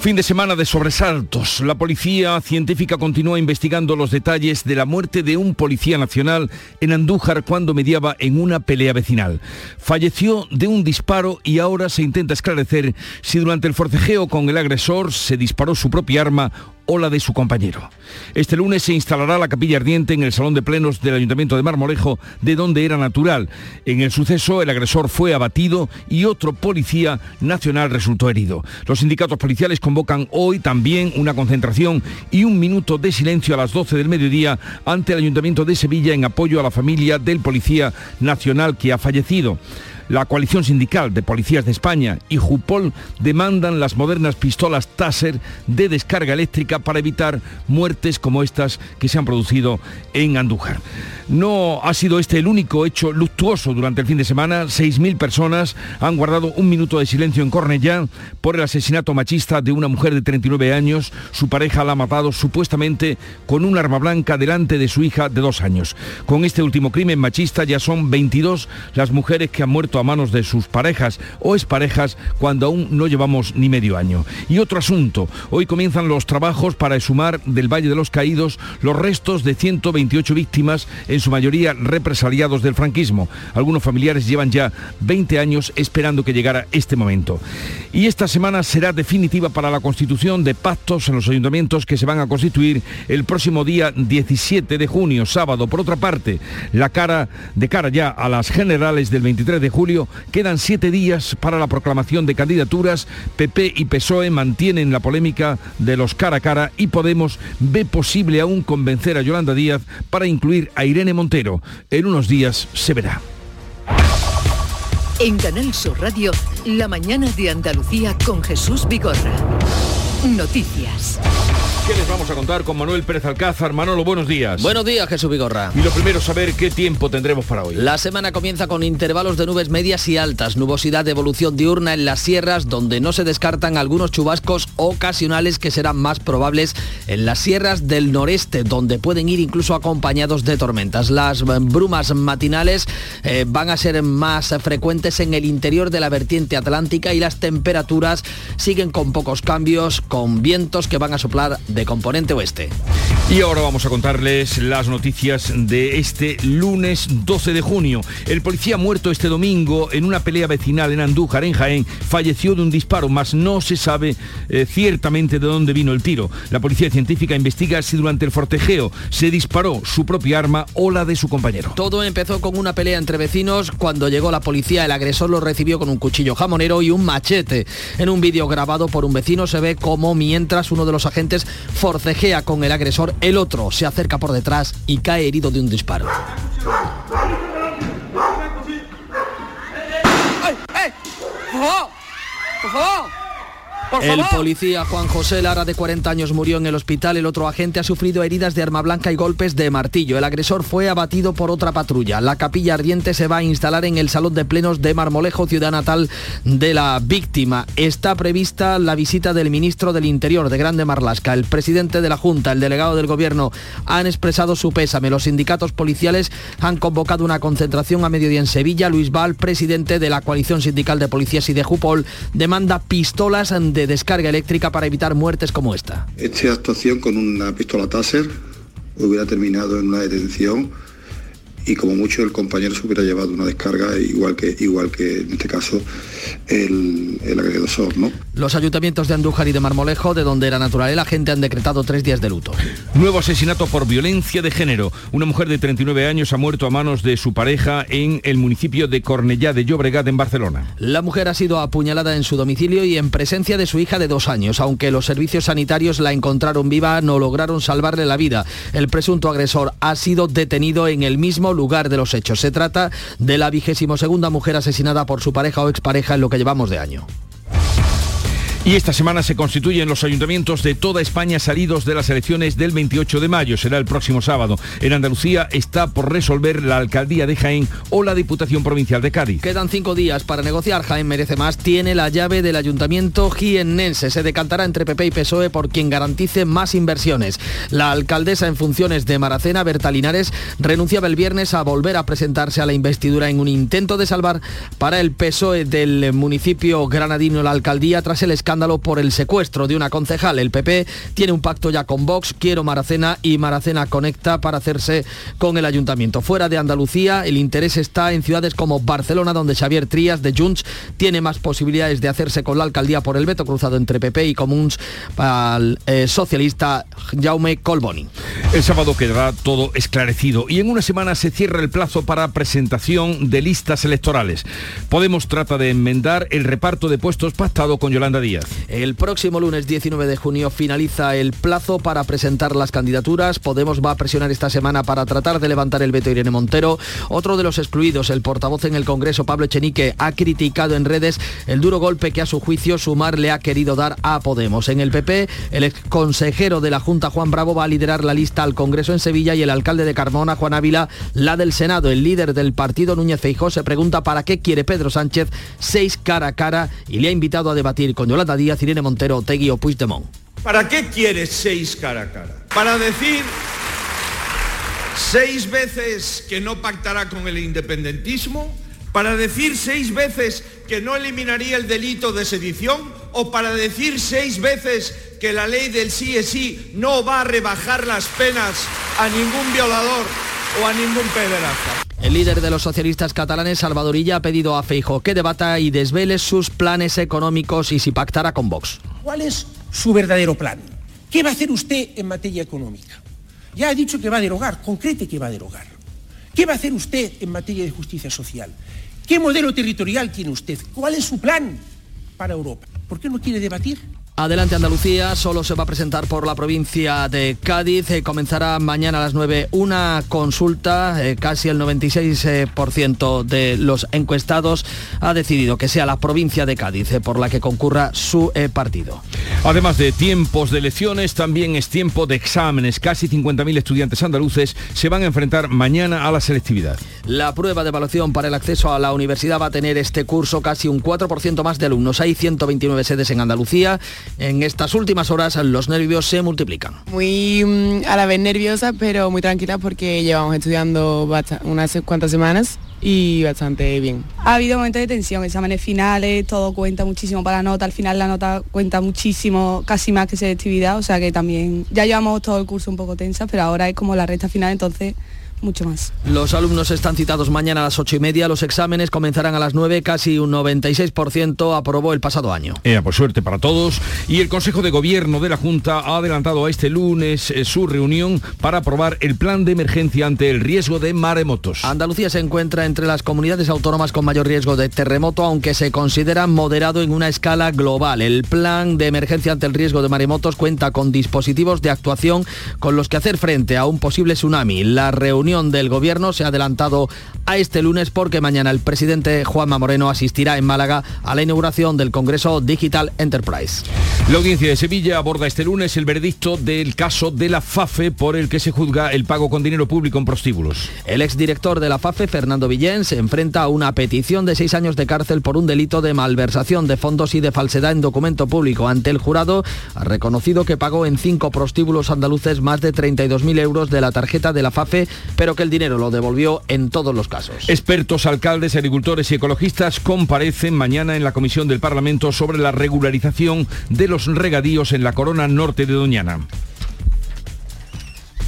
Fin de semana de sobresaltos. La policía científica continúa investigando los detalles de la muerte de un policía nacional en Andújar cuando mediaba en una pelea vecinal. Falleció de un disparo y ahora se intenta esclarecer si durante el forcejeo con el agresor se disparó su propia arma o la de su compañero. Este lunes se instalará la capilla ardiente en el Salón de Plenos del Ayuntamiento de Marmolejo, de donde era natural. En el suceso, el agresor fue abatido y otro policía nacional resultó herido. Los sindicatos policiales convocan hoy también una concentración y un minuto de silencio a las 12 del mediodía ante el Ayuntamiento de Sevilla en apoyo a la familia del policía nacional que ha fallecido. La coalición sindical de policías de España y Jupol demandan las modernas pistolas Taser de descarga eléctrica para evitar muertes como estas que se han producido en Andújar. No ha sido este el único hecho luctuoso durante el fin de semana. 6.000 personas han guardado un minuto de silencio en Cornellá por el asesinato machista de una mujer de 39 años. Su pareja la ha matado supuestamente con un arma blanca delante de su hija de dos años. Con este último crimen machista ya son 22 las mujeres que han muerto a manos de sus parejas o exparejas cuando aún no llevamos ni medio año. Y otro asunto, hoy comienzan los trabajos para exhumar del Valle de los Caídos los restos de 128 víctimas en su mayoría represaliados del franquismo. Algunos familiares llevan ya 20 años esperando que llegara este momento. Y esta semana será definitiva para la constitución de pactos en los ayuntamientos que se van a constituir el próximo día 17 de junio, sábado. Por otra parte, la cara de cara ya a las generales del 23 de julio, quedan siete días para la proclamación de candidaturas. PP y PSOE mantienen la polémica de los cara a cara y Podemos ve posible aún convencer a Yolanda Díaz para incluir a Irene Montero. En unos días se verá. En Canal Sur Radio, la mañana de Andalucía con Jesús Vigorra. Noticias. ¿Qué les vamos a contar con Manuel Pérez Alcázar? Manolo, buenos días. Buenos días, Jesús Vigorra. Y lo primero, saber qué tiempo tendremos para hoy. La semana comienza con intervalos de nubes medias y altas, nubosidad de evolución diurna en las sierras, donde no se descartan algunos chubascos ocasionales que serán más probables en las sierras del noreste, donde pueden ir incluso acompañados de tormentas. Las brumas matinales eh, van a ser más frecuentes en el interior de la vertiente atlántica y las temperaturas siguen con pocos cambios, con vientos que van a soplar de componente oeste. Y ahora vamos a contarles las noticias de este lunes 12 de junio. El policía muerto este domingo en una pelea vecinal en Andújar, en Jaén, falleció de un disparo, mas no se sabe eh, ciertamente de dónde vino el tiro. La policía científica investiga si durante el fortejeo se disparó su propia arma o la de su compañero. Todo empezó con una pelea entre vecinos. Cuando llegó la policía, el agresor lo recibió con un cuchillo jamonero y un machete. En un vídeo grabado por un vecino se ve cómo mientras uno de los agentes forcejea con el agresor, el otro se acerca por detrás y cae herido de un disparo. El policía Juan José Lara, de 40 años, murió en el hospital. El otro agente ha sufrido heridas de arma blanca y golpes de martillo. El agresor fue abatido por otra patrulla. La capilla ardiente se va a instalar en el Salón de Plenos de Marmolejo, ciudad natal de la víctima. Está prevista la visita del ministro del Interior de Grande Marlasca. El presidente de la Junta, el delegado del Gobierno, han expresado su pésame. Los sindicatos policiales han convocado una concentración a mediodía en Sevilla. Luis Val, presidente de la coalición sindical de policías y de Jupol, demanda pistolas de de descarga eléctrica para evitar muertes como esta. Esta actuación con una pistola Taser hubiera terminado en una detención y como mucho el compañero se hubiera llevado una descarga igual que, igual que en este caso el, el agresor. ¿no? Los ayuntamientos de Andújar y de Marmolejo, de donde era natural la gente, han decretado tres días de luto. Nuevo asesinato por violencia de género. Una mujer de 39 años ha muerto a manos de su pareja en el municipio de Cornellá de Llobregat, en Barcelona. La mujer ha sido apuñalada en su domicilio y en presencia de su hija de dos años. Aunque los servicios sanitarios la encontraron viva, no lograron salvarle la vida. El presunto agresor ha sido detenido en el mismo lugar de los hechos. Se trata de la vigésimo segunda mujer asesinada por su pareja o expareja en lo que llevamos de año. Y esta semana se constituyen los ayuntamientos de toda España salidos de las elecciones del 28 de mayo. Será el próximo sábado. En Andalucía está por resolver la alcaldía de Jaén o la Diputación Provincial de Cádiz. Quedan cinco días para negociar. Jaén merece más. Tiene la llave del ayuntamiento jiennense. Se decantará entre PP y PSOE por quien garantice más inversiones. La alcaldesa en funciones de Maracena, Berta Linares, renunciaba el viernes a volver a presentarse a la investidura en un intento de salvar para el PSOE del municipio granadino la alcaldía tras el escándalo por el secuestro de una concejal. El PP tiene un pacto ya con Vox, Quiero Maracena y Maracena Conecta para hacerse con el ayuntamiento. Fuera de Andalucía, el interés está en ciudades como Barcelona, donde Xavier Trías de Junts tiene más posibilidades de hacerse con la alcaldía por el veto cruzado entre PP y Comuns el eh, socialista Jaume Colboni. El sábado quedará todo esclarecido y en una semana se cierra el plazo para presentación de listas electorales. Podemos trata de enmendar el reparto de puestos pactado con Yolanda Díaz. El próximo lunes 19 de junio finaliza el plazo para presentar las candidaturas. Podemos va a presionar esta semana para tratar de levantar el veto Irene Montero. Otro de los excluidos, el portavoz en el Congreso, Pablo Echenique, ha criticado en redes el duro golpe que a su juicio Sumar le ha querido dar a Podemos. En el PP, el ex consejero de la Junta, Juan Bravo, va a liderar la lista al Congreso en Sevilla y el alcalde de Carmona, Juan Ávila, la del Senado. El líder del partido, Núñez Feijó, se pregunta para qué quiere Pedro Sánchez seis cara a cara y le ha invitado a debatir con Yolanda Díaz, Irene Montero, Tegui o Puigdemont. ¿Para qué quieres seis cara a cara? Para decir seis veces que no pactará con el independentismo, para decir seis veces que no eliminaría el delito de sedición o para decir seis veces que la ley del sí es sí no va a rebajar las penas a ningún violador o a ningún pederasta. El líder de los socialistas catalanes, Salvadorilla, ha pedido a Feijo que debata y desvele sus planes económicos y si pactará con Vox. ¿Cuál es su verdadero plan? ¿Qué va a hacer usted en materia económica? Ya ha dicho que va a derogar, concrete que va a derogar. ¿Qué va a hacer usted en materia de justicia social? ¿Qué modelo territorial tiene usted? ¿Cuál es su plan para Europa? ¿Por qué no quiere debatir? Adelante Andalucía, solo se va a presentar por la provincia de Cádiz. Eh, comenzará mañana a las 9 una consulta. Eh, casi el 96% de los encuestados ha decidido que sea la provincia de Cádiz eh, por la que concurra su partido. Además de tiempos de elecciones, también es tiempo de exámenes. Casi 50.000 estudiantes andaluces se van a enfrentar mañana a la selectividad. La prueba de evaluación para el acceso a la universidad va a tener este curso casi un 4% más de alumnos. Hay 129 sedes en Andalucía en estas últimas horas los nervios se multiplican. Muy mm, a la vez nerviosa, pero muy tranquila porque llevamos estudiando unas cuantas semanas y bastante bien. Ha habido momentos de tensión, exámenes finales, todo cuenta muchísimo para la nota, al final la nota cuenta muchísimo, casi más que selectividad, o sea que también ya llevamos todo el curso un poco tensa, pero ahora es como la recta final, entonces mucho más. Los alumnos están citados mañana a las ocho y media, los exámenes comenzarán a las 9, casi un 96% aprobó el pasado año. Eh, por suerte para todos. Y el Consejo de Gobierno de la Junta ha adelantado a este lunes eh, su reunión para aprobar el plan de emergencia ante el riesgo de maremotos. Andalucía se encuentra entre las comunidades autónomas con mayor riesgo de terremoto, aunque se considera moderado en una escala global. El plan de emergencia ante el riesgo de maremotos cuenta con dispositivos de actuación con los que hacer frente a un posible tsunami. La reunión del Gobierno se ha adelantado a este lunes porque mañana el presidente Juanma Moreno asistirá en Málaga a la inauguración del Congreso Digital Enterprise. La audiencia de Sevilla aborda este lunes el veredicto del caso de la FAFE por el que se juzga el pago con dinero público en prostíbulos. El exdirector de la FAFE, Fernando Villén, se enfrenta a una petición de seis años de cárcel por un delito de malversación de fondos y de falsedad en documento público. Ante el jurado ha reconocido que pagó en cinco prostíbulos andaluces más de 32.000 euros de la tarjeta de la FAFE pero que el dinero lo devolvió en todos los casos. Expertos, alcaldes, agricultores y ecologistas comparecen mañana en la Comisión del Parlamento sobre la regularización de los regadíos en la corona norte de Doñana.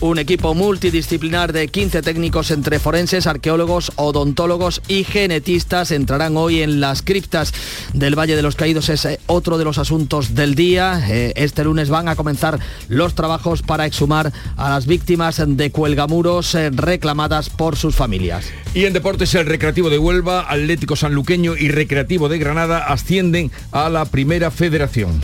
Un equipo multidisciplinar de 15 técnicos entre forenses, arqueólogos, odontólogos y genetistas entrarán hoy en las criptas del Valle de los Caídos. Es eh, otro de los asuntos del día. Eh, este lunes van a comenzar los trabajos para exhumar a las víctimas de cuelgamuros eh, reclamadas por sus familias. Y en deportes, el Recreativo de Huelva, Atlético Sanluqueño y Recreativo de Granada ascienden a la Primera Federación.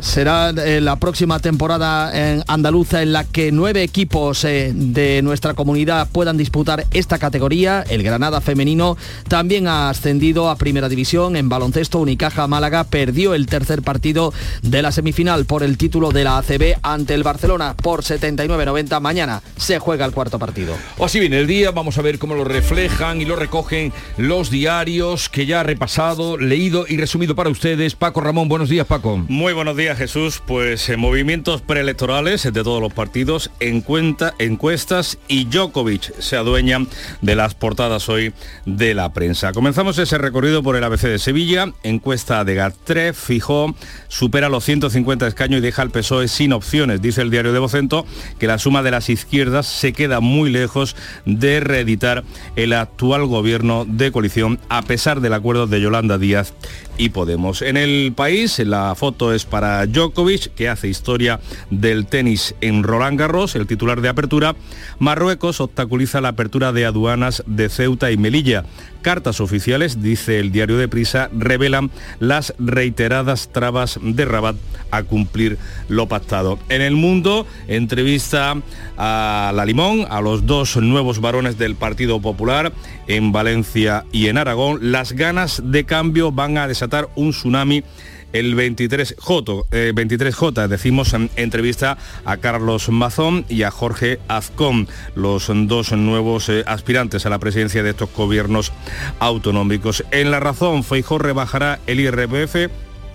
Será eh, la próxima temporada en andaluza en la que nueve equipos eh, de nuestra comunidad puedan disputar esta categoría. El Granada femenino también ha ascendido a primera división en baloncesto. Unicaja Málaga perdió el tercer partido de la semifinal por el título de la ACB ante el Barcelona por 79-90. Mañana se juega el cuarto partido. O así viene el día, vamos a ver cómo lo reflejan y lo recogen los diarios que ya ha repasado, leído y resumido para ustedes. Paco Ramón, buenos días Paco. Muy buenos días Jesús, pues en movimientos preelectorales de todos los partidos, encuestas y Djokovic se adueña de las portadas hoy de la prensa. Comenzamos ese recorrido por el ABC de Sevilla, encuesta de GAT3, fijó, supera los 150 escaños y deja al PSOE sin opciones. Dice el diario de Vocento que la suma de las izquierdas se queda muy lejos de reeditar el actual gobierno de coalición a pesar del acuerdo de Yolanda Díaz y Podemos. En el país, la foto es para Djokovic, que hace historia del tenis en Roland Garros, el titular de apertura. Marruecos obstaculiza la apertura de aduanas de Ceuta y Melilla. Cartas oficiales, dice el diario de Prisa, revelan las reiteradas trabas de Rabat a cumplir lo pactado. En el mundo, entrevista a La Limón, a los dos nuevos varones del Partido Popular en Valencia y en Aragón. Las ganas de cambio van a desatar un tsunami el 23J, 23J, decimos en entrevista a Carlos Mazón y a Jorge Azcón, los dos nuevos eh, aspirantes a la presidencia de estos gobiernos autonómicos. En la razón, Feijó rebajará el IRPF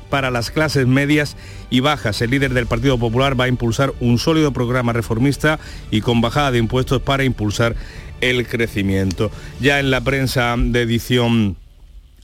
para las clases medias y bajas. El líder del Partido Popular va a impulsar un sólido programa reformista y con bajada de impuestos para impulsar el crecimiento. Ya en la prensa de edición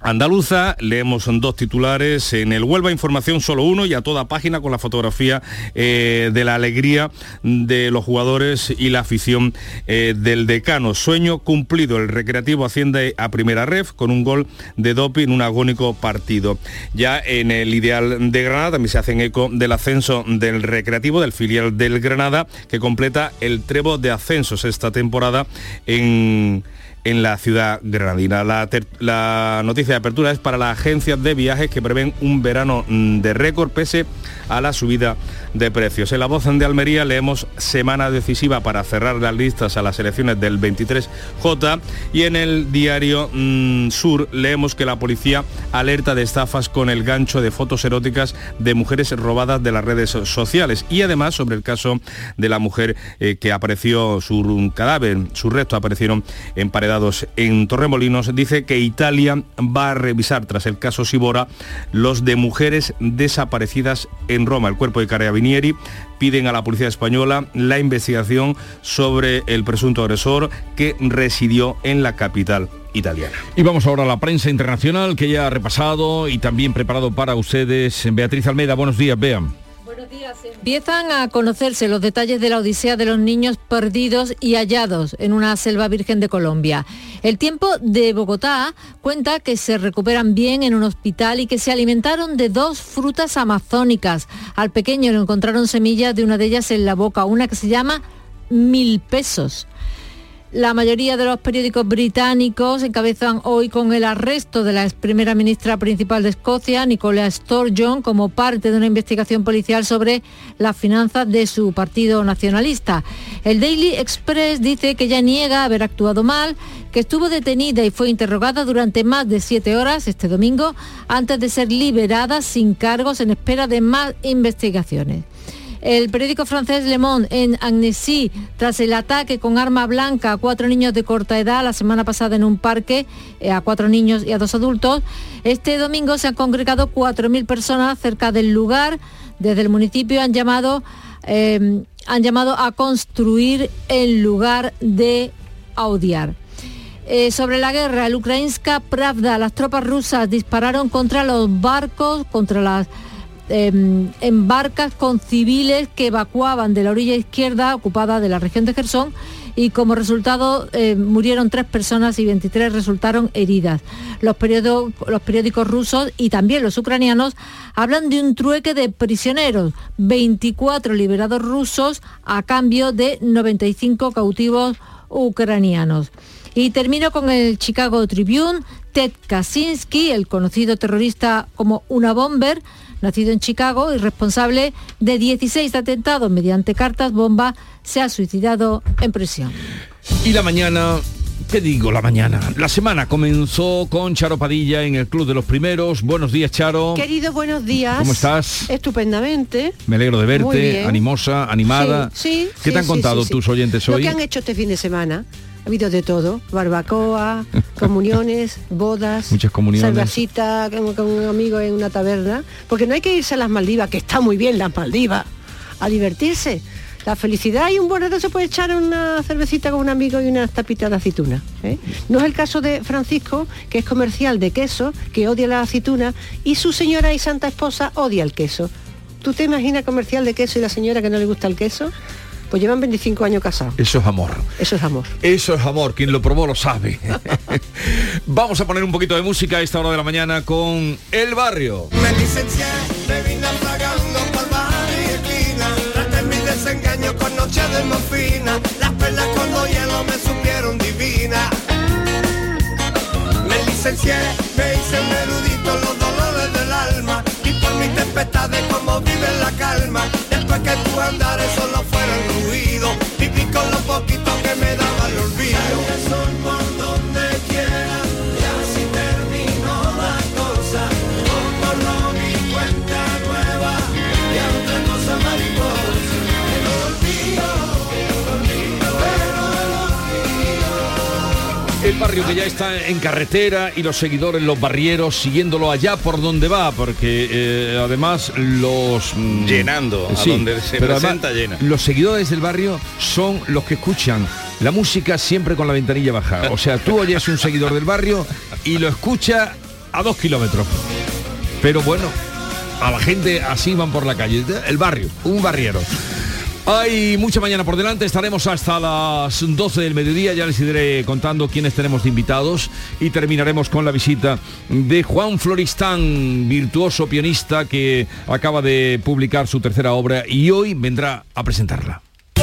Andaluza, leemos dos titulares, en el Huelva Información solo uno y a toda página con la fotografía eh, de la alegría de los jugadores y la afición eh, del decano. Sueño cumplido, el Recreativo asciende a primera ref con un gol de doping en un agónico partido. Ya en el Ideal de Granada también se hacen eco del ascenso del Recreativo, del filial del Granada, que completa el trevo de ascensos esta temporada en en la ciudad granadina. La, noticia de apertura es para las agencias de viajes que prevén un verano mm, de récord pese a la subida de precios. En la voz de Almería leemos semana decisiva para cerrar las listas a las elecciones del 23J y en el diario mm, Sur leemos que la policía alerta de estafas con el gancho de fotos eróticas de mujeres robadas de las redes sociales y además sobre el caso de la mujer eh, que apareció su cadáver, sus restos aparecieron en paredes en Torremolinos, dice que Italia va a revisar tras el caso Sibora los de mujeres desaparecidas en Roma. El cuerpo de Piden a la policía española la investigación sobre el presunto agresor que residió en la capital italiana. Y vamos ahora a la prensa internacional que ya ha repasado y también preparado para ustedes. Beatriz Almeida, buenos días, vean. Empiezan a conocerse los detalles de la odisea de los niños perdidos y hallados en una selva virgen de Colombia. El tiempo de Bogotá cuenta que se recuperan bien en un hospital y que se alimentaron de dos frutas amazónicas. Al pequeño le encontraron semillas de una de ellas en la boca, una que se llama mil pesos. La mayoría de los periódicos británicos encabezan hoy con el arresto de la ex primera ministra principal de Escocia, Nicola Sturgeon, como parte de una investigación policial sobre las finanzas de su partido nacionalista. El Daily Express dice que ella niega haber actuado mal, que estuvo detenida y fue interrogada durante más de siete horas este domingo antes de ser liberada sin cargos en espera de más investigaciones. El periódico francés Le Monde en Agnesy, tras el ataque con arma blanca a cuatro niños de corta edad la semana pasada en un parque, eh, a cuatro niños y a dos adultos, este domingo se han congregado 4.000 personas cerca del lugar. Desde el municipio han llamado, em, han llamado a construir el lugar de odiar. Eh, sobre la guerra, el Ukrainska Pravda, las tropas rusas dispararon contra los barcos, contra las en barcas con civiles que evacuaban de la orilla izquierda ocupada de la región de Gerson y como resultado eh, murieron tres personas y 23 resultaron heridas. Los periódicos, los periódicos rusos y también los ucranianos hablan de un trueque de prisioneros, 24 liberados rusos a cambio de 95 cautivos ucranianos. Y termino con el Chicago Tribune Ted Kaczynski, el conocido terrorista como una bomber, nacido en Chicago y responsable de 16 atentados mediante cartas bomba, se ha suicidado en prisión. Y la mañana ¿Qué digo la mañana? La semana comenzó con Charo Padilla en el Club de los Primeros. Buenos días, Charo. Querido, buenos días. ¿Cómo estás? Estupendamente. Me alegro de verte, animosa, animada. Sí, sí ¿Qué te han contado tus oyentes hoy? Lo que han hecho este fin de semana. Ha habido de todo, barbacoa, comuniones, bodas, muchas comuniones, cervecita con, con un amigo en una taberna, porque no hay que irse a las Maldivas, que está muy bien las Maldivas, a divertirse la felicidad y un buen rato se puede echar una cervecita con un amigo y una tapita de aceituna. ¿eh? No es el caso de Francisco, que es comercial de queso, que odia la aceituna, y su señora y santa esposa odia el queso. ¿Tú te imaginas comercial de queso y la señora que no le gusta el queso? Pues llevan 25 años casados. Eso es amor. Eso es amor. Eso es amor. Quien lo probó lo sabe. Vamos a poner un poquito de música a esta hora de la mañana con El Barrio. engaño con noche de morfina, las perlas cuando hielo me supieron divina. Me licencié, me hice un erudito los dolores del alma y por mis tempestades como vive la calma. Que tu andares solo fueron ruido, viví con lo poquito que me daba el olvido. Barrio que ya está en carretera y los seguidores, los barrieros, siguiéndolo allá por donde va, porque eh, además los... Mm, Llenando, a donde se presenta llena. Los seguidores del barrio son los que escuchan la música siempre con la ventanilla baja. O sea, tú oyes un seguidor del barrio y lo escucha a dos kilómetros. Pero bueno, a la gente así van por la calle. El barrio, un barriero. Hay mucha mañana por delante, estaremos hasta las 12 del mediodía, ya les iré contando quiénes tenemos de invitados y terminaremos con la visita de Juan Floristán, virtuoso pianista que acaba de publicar su tercera obra y hoy vendrá a presentarla.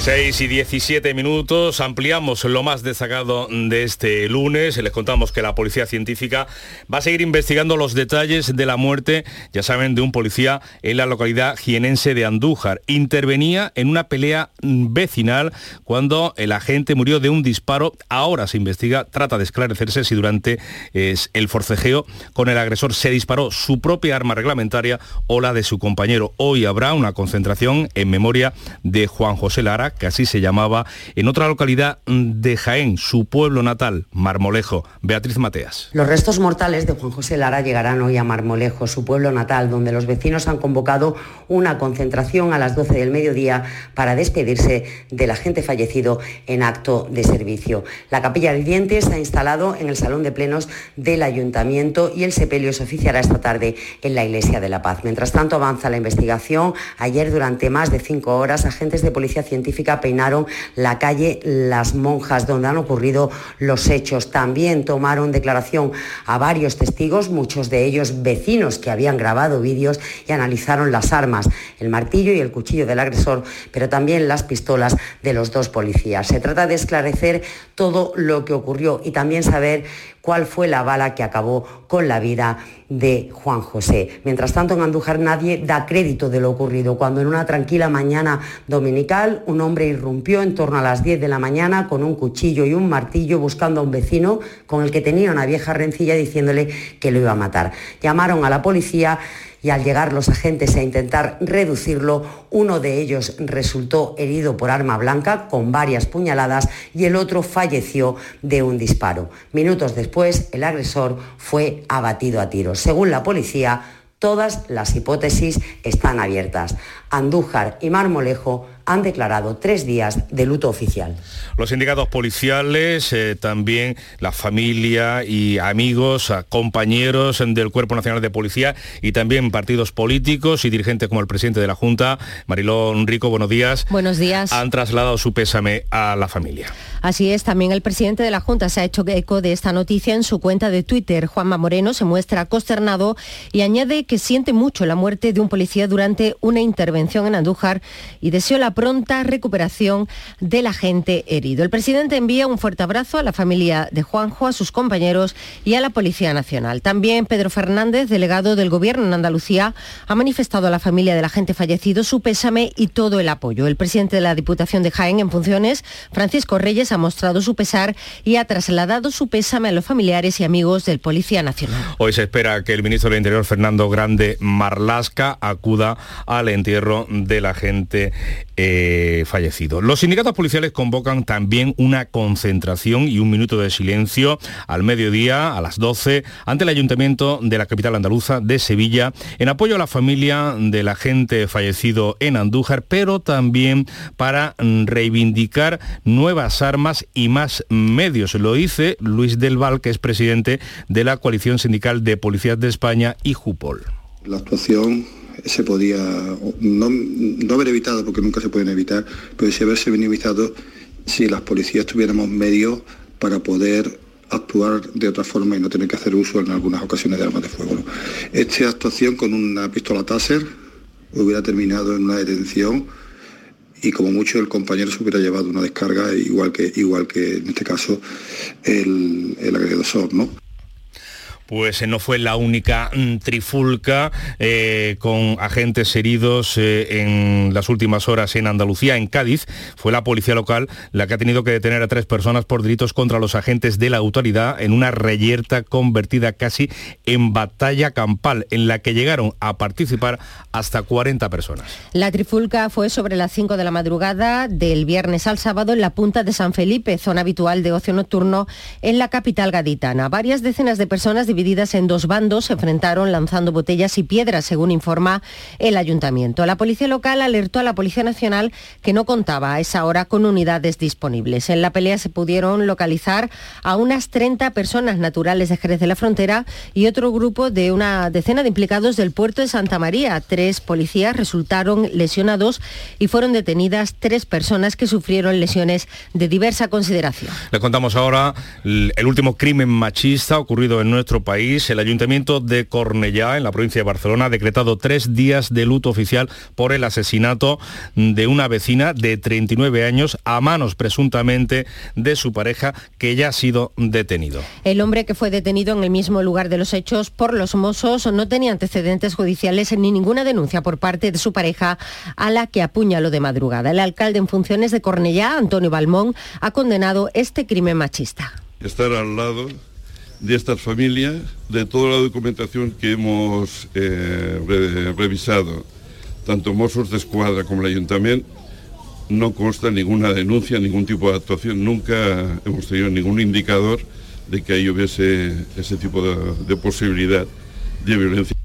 6 y 17 minutos, ampliamos lo más destacado de este lunes. Les contamos que la policía científica va a seguir investigando los detalles de la muerte, ya saben, de un policía en la localidad jienense de Andújar. Intervenía en una pelea vecinal cuando el agente murió de un disparo. Ahora se investiga, trata de esclarecerse si durante el forcejeo con el agresor se disparó su propia arma reglamentaria o la de su compañero. Hoy habrá una concentración en memoria de Juan José Lara que así se llamaba, en otra localidad de Jaén, su pueblo natal, Marmolejo. Beatriz Mateas. Los restos mortales de Juan José Lara llegarán hoy a Marmolejo, su pueblo natal, donde los vecinos han convocado una concentración a las 12 del mediodía para despedirse del agente fallecido en acto de servicio. La capilla ardiente se ha instalado en el Salón de Plenos del Ayuntamiento y el sepelio se oficiará esta tarde en la Iglesia de la Paz. Mientras tanto avanza la investigación. Ayer durante más de cinco horas agentes de policía científica peinaron la calle Las Monjas, donde han ocurrido los hechos. También tomaron declaración a varios testigos, muchos de ellos vecinos que habían grabado vídeos y analizaron las armas, el martillo y el cuchillo del agresor, pero también las pistolas de los dos policías. Se trata de esclarecer todo lo que ocurrió y también saber cuál fue la bala que acabó con la vida de Juan José. Mientras tanto, en Andújar nadie da crédito de lo ocurrido, cuando en una tranquila mañana dominical un hombre irrumpió en torno a las 10 de la mañana con un cuchillo y un martillo buscando a un vecino con el que tenía una vieja rencilla diciéndole que lo iba a matar. Llamaron a la policía y al llegar los agentes a intentar reducirlo, uno de ellos resultó herido por arma blanca con varias puñaladas y el otro falleció de un disparo. Minutos después, el agresor fue abatido a tiros. Según la policía, todas las hipótesis están abiertas. Andújar y Marmolejo han declarado tres días de luto oficial. Los sindicatos policiales, eh, también la familia y amigos, compañeros del Cuerpo Nacional de Policía y también partidos políticos y dirigentes como el presidente de la Junta, Marilón Rico, buenos días. Buenos días. Han trasladado su pésame a la familia. Así es, también el presidente de la Junta se ha hecho eco de esta noticia en su cuenta de Twitter. Juanma Moreno se muestra consternado y añade que siente mucho la muerte de un policía durante una intervención en Andújar y deseó la pronta recuperación del agente herido. El presidente envía un fuerte abrazo a la familia de Juanjo, a sus compañeros y a la Policía Nacional. También Pedro Fernández, delegado del Gobierno en Andalucía, ha manifestado a la familia del agente fallecido su pésame y todo el apoyo. El presidente de la Diputación de Jaén en funciones, Francisco Reyes, ha mostrado su pesar y ha trasladado su pésame a los familiares y amigos del Policía Nacional. Hoy se espera que el ministro del Interior, Fernando Grande Marlasca, acuda al entierro del agente eh, fallecido. Los sindicatos policiales convocan también una concentración y un minuto de silencio al mediodía, a las 12, ante el ayuntamiento de la capital andaluza de Sevilla, en apoyo a la familia del agente fallecido en Andújar, pero también para reivindicar nuevas armas y más medios. Lo dice Luis Del Val, que es presidente de la Coalición Sindical de Policías de España y JUPOL. La actuación se podía no, no haber evitado, porque nunca se pueden evitar, pero sí haberse evitado si las policías tuviéramos medios para poder actuar de otra forma y no tener que hacer uso en algunas ocasiones de armas de fuego. Esta actuación con una pistola Taser hubiera terminado en una detención y como mucho el compañero se hubiera llevado una descarga igual que, igual que en este caso el, el agresor, ¿no? Pues eh, no fue la única mm, trifulca eh, con agentes heridos eh, en las últimas horas en Andalucía, en Cádiz. Fue la policía local la que ha tenido que detener a tres personas por delitos contra los agentes de la autoridad en una reyerta convertida casi en batalla campal, en la que llegaron a participar hasta 40 personas. La trifulca fue sobre las 5 de la madrugada del viernes al sábado en la punta de San Felipe, zona habitual de ocio nocturno en la capital gaditana. Varias decenas de personas divididas en dos bandos se enfrentaron lanzando botellas y piedras, según informa el ayuntamiento. La policía local alertó a la Policía Nacional que no contaba a esa hora con unidades disponibles. En la pelea se pudieron localizar a unas 30 personas naturales de Jerez de la Frontera y otro grupo de una decena de implicados del puerto de Santa María. Tres policías resultaron lesionados y fueron detenidas tres personas que sufrieron lesiones de diversa consideración. Le contamos ahora el último crimen machista ocurrido en nuestro el Ayuntamiento de Cornellá, en la provincia de Barcelona, ha decretado tres días de luto oficial por el asesinato de una vecina de 39 años a manos presuntamente de su pareja que ya ha sido detenido. El hombre que fue detenido en el mismo lugar de los hechos por los mozos no tenía antecedentes judiciales ni ninguna denuncia por parte de su pareja a la que apuñaló de madrugada. El alcalde en funciones de Cornellá, Antonio Balmón, ha condenado este crimen machista. Estar al lado de estas familias, de toda la documentación que hemos eh, re revisado, tanto Mossos de Escuadra como el Ayuntamiento, no consta ninguna denuncia, ningún tipo de actuación, nunca hemos tenido ningún indicador de que ahí hubiese ese tipo de, posibilidad de violencia.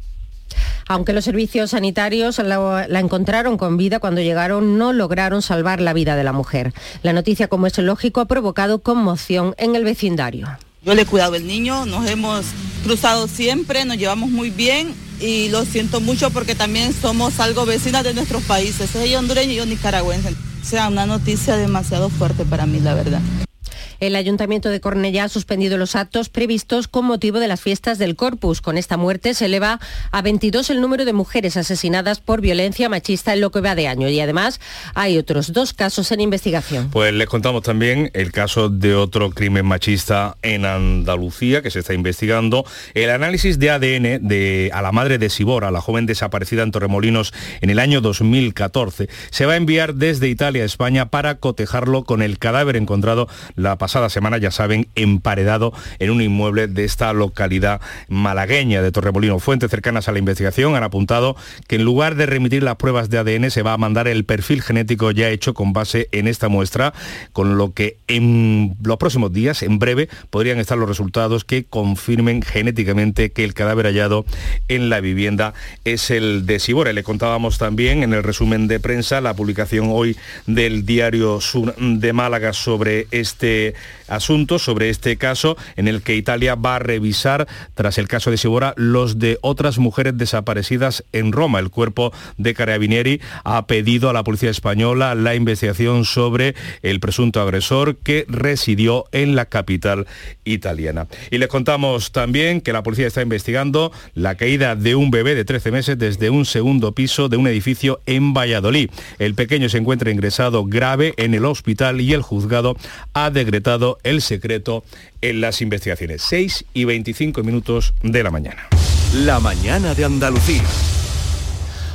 Aunque los servicios sanitarios la, encontraron con vida cuando llegaron, no lograron salvar la vida de la mujer. La noticia, como es lógico, ha provocado conmoción en el vecindario. Yo le he cuidado el niño, nos hemos cruzado siempre, nos llevamos muy bien y lo siento mucho porque también somos algo vecinas de nuestros países. Ella hondureño y yo nicaragüense. O sea, una noticia demasiado fuerte para mí, la verdad. El Ayuntamiento de Cornellá ha suspendido los actos previstos con motivo de las fiestas del Corpus. Con esta muerte se eleva a 22 el número de mujeres asesinadas por violencia machista en lo que va de año. Y además hay otros dos casos en investigación. Pues les contamos también el caso de otro crimen machista en Andalucía que se está investigando. El análisis de ADN de, a la madre de Sibora, la joven desaparecida en Torremolinos en el año 2014, se va a enviar desde Italia a España para cotejarlo con el cadáver encontrado la pasada pasada semana, ya saben, emparedado en un inmueble de esta localidad malagueña de Torremolino. Fuentes cercanas a la investigación han apuntado que en lugar de remitir las pruebas de ADN se va a mandar el perfil genético ya hecho con base en esta muestra, con lo que en los próximos días, en breve, podrían estar los resultados que confirmen genéticamente que el cadáver hallado en la vivienda es el de Sibora. Le contábamos también en el resumen de prensa la publicación hoy del diario Sur de Málaga sobre este asunto, sobre este caso en el que Italia va a revisar, tras el caso de Sibora, los de otras mujeres desaparecidas en Roma. El cuerpo de Carabinieri ha pedido a la policía española la investigación sobre el presunto agresor que residió en la capital italiana. Y les contamos también que la policía está investigando la caída de un bebé de 13 meses desde un segundo piso de un edificio en Valladolid. El pequeño se encuentra ingresado grave en el hospital y el juzgado ha decretado el secreto en las investigaciones. 6 y 25 minutos de la mañana. La mañana de Andalucía.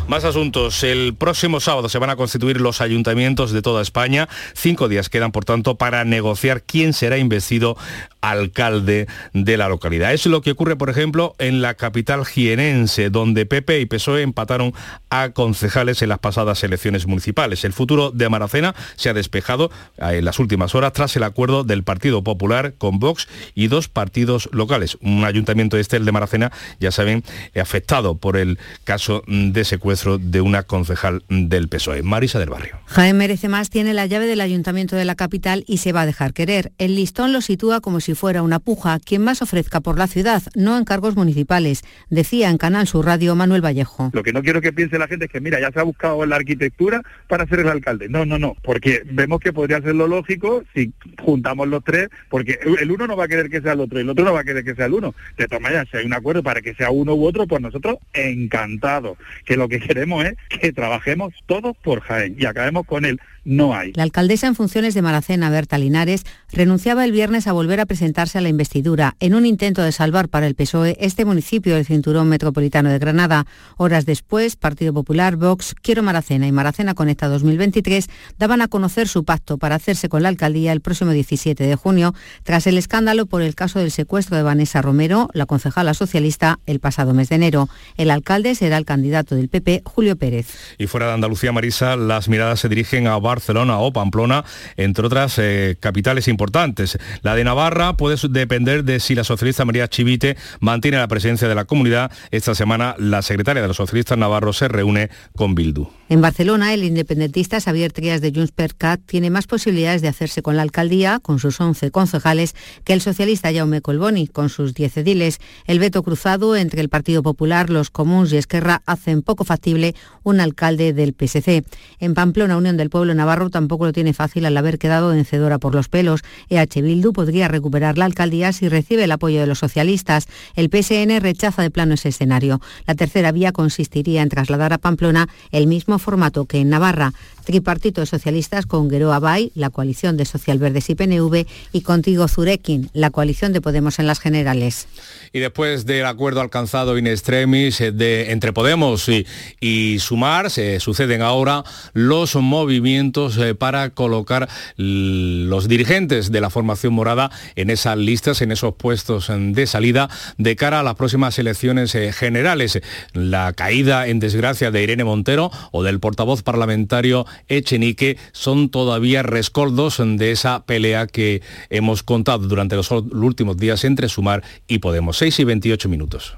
Más asuntos. El próximo sábado se van a constituir los ayuntamientos de toda España. Cinco días quedan, por tanto, para negociar quién será investido alcalde de la localidad. Es lo que ocurre, por ejemplo, en la capital jienense, donde PP y PSOE empataron a concejales en las pasadas elecciones municipales. El futuro de Maracena se ha despejado eh, en las últimas horas tras el acuerdo del Partido Popular con Vox y dos partidos locales. Un ayuntamiento este, el de Maracena, ya saben, afectado por el caso de secuestro de una concejal del PSOE. Marisa del Barrio. Jaén Merece Más tiene la llave del ayuntamiento de la capital y se va a dejar querer. El listón lo sitúa como si fuera una puja quien más ofrezca por la ciudad, no en cargos municipales, decía en Canal Sur Radio Manuel Vallejo. Lo que no quiero que piense la gente es que, mira, ya se ha buscado la arquitectura para ser el alcalde. No, no, no, porque vemos que podría ser lo lógico si juntamos los tres, porque el uno no va a querer que sea el otro y el otro no va a querer que sea el uno. De todas maneras, si hay un acuerdo para que sea uno u otro, pues nosotros encantados, que lo que queremos es que trabajemos todos por Jaén y acabemos con él no hay. La alcaldesa en funciones de Maracena, Berta Linares, renunciaba el viernes a volver a presentarse a la investidura en un intento de salvar para el PSOE este municipio del cinturón metropolitano de Granada. Horas después, Partido Popular, Vox, Quiero Maracena y Maracena Conecta 2023 daban a conocer su pacto para hacerse con la alcaldía el próximo 17 de junio, tras el escándalo por el caso del secuestro de Vanessa Romero, la concejala socialista, el pasado mes de enero. El alcalde será el candidato del PP, Julio Pérez. Y fuera de Andalucía, Marisa, las miradas se dirigen a Barcelona o Pamplona, entre otras eh, capitales importantes. La de Navarra puede depender de si la socialista María Chivite mantiene la presencia de la comunidad. Esta semana la secretaria de los socialistas navarros se reúne con Bildu. En Barcelona, el independentista Xavier Trias de Junts per Cat tiene más posibilidades de hacerse con la alcaldía, con sus 11 concejales, que el socialista Jaume Colboni, con sus 10 ediles. El veto cruzado entre el Partido Popular, los Comuns y Esquerra hacen poco factible un alcalde del PSC. En Pamplona, Unión del Pueblo Navarro tampoco lo tiene fácil al haber quedado vencedora por los pelos. EH Bildu podría recuperar la alcaldía si recibe el apoyo de los socialistas. El PSN rechaza de plano ese escenario. La tercera vía consistiría en trasladar a Pamplona el mismo formato que en Navarra, tripartito de socialistas con Gueroa Bay, la coalición de Socialverdes y PNV, y Contigo Zurekin, la coalición de Podemos en las generales. Y después del acuerdo alcanzado in extremis eh, de, entre Podemos y, y Sumar, se suceden ahora los movimientos eh, para colocar los dirigentes de la formación morada en esas listas, en esos puestos de salida de cara a las próximas elecciones eh, generales. La caída en desgracia de Irene Montero o del portavoz parlamentario Echenique son todavía rescoldos de esa pelea que hemos contado durante los últimos días entre Sumar y Podemos. 6 y 28 minutos.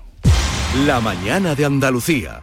La mañana de Andalucía.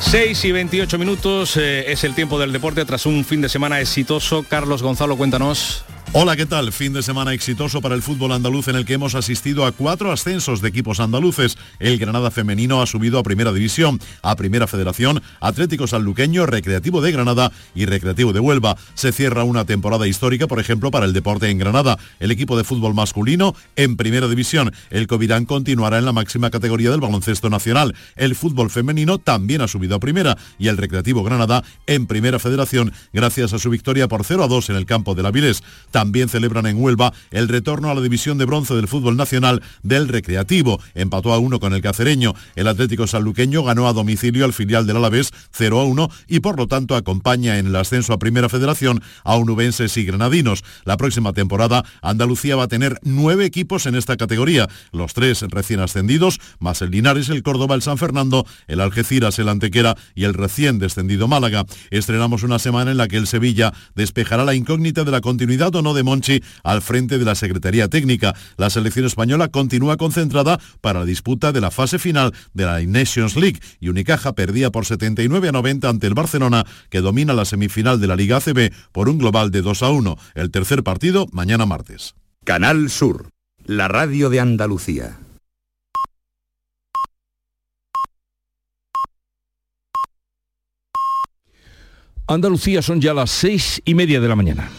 6 y 28 minutos eh, es el tiempo del deporte tras un fin de semana exitoso. Carlos Gonzalo, cuéntanos. Hola, ¿qué tal? Fin de semana exitoso para el fútbol andaluz en el que hemos asistido a cuatro ascensos de equipos andaluces. El Granada femenino ha subido a Primera División, a Primera Federación, Atlético Sanluqueño, Recreativo de Granada y Recreativo de Huelva. Se cierra una temporada histórica, por ejemplo, para el deporte en Granada. El equipo de fútbol masculino en Primera División. El Covirán continuará en la máxima categoría del baloncesto nacional. El fútbol femenino también ha subido a Primera y el Recreativo Granada en Primera Federación gracias a su victoria por 0 a 2 en el campo de la Vilés. También celebran en Huelva el retorno a la división de bronce del fútbol nacional del Recreativo. Empató a uno con el Cacereño. El Atlético Sanluqueño ganó a domicilio al filial del Alavés 0 a 1 y por lo tanto acompaña en el ascenso a Primera Federación a unubenses y granadinos. La próxima temporada Andalucía va a tener nueve equipos en esta categoría. Los tres recién ascendidos, más el Linares, el Córdoba, el San Fernando, el Algeciras, el Antequera y el recién descendido Málaga. Estrenamos una semana en la que el Sevilla despejará la incógnita de la continuidad o no de Monchi al frente de la Secretaría Técnica. La selección española continúa concentrada para la disputa de la fase final de la Nations League y Unicaja perdía por 79 a 90 ante el Barcelona que domina la semifinal de la Liga ACB por un global de 2 a 1. El tercer partido mañana martes. Canal Sur, la radio de Andalucía. Andalucía son ya las seis y media de la mañana.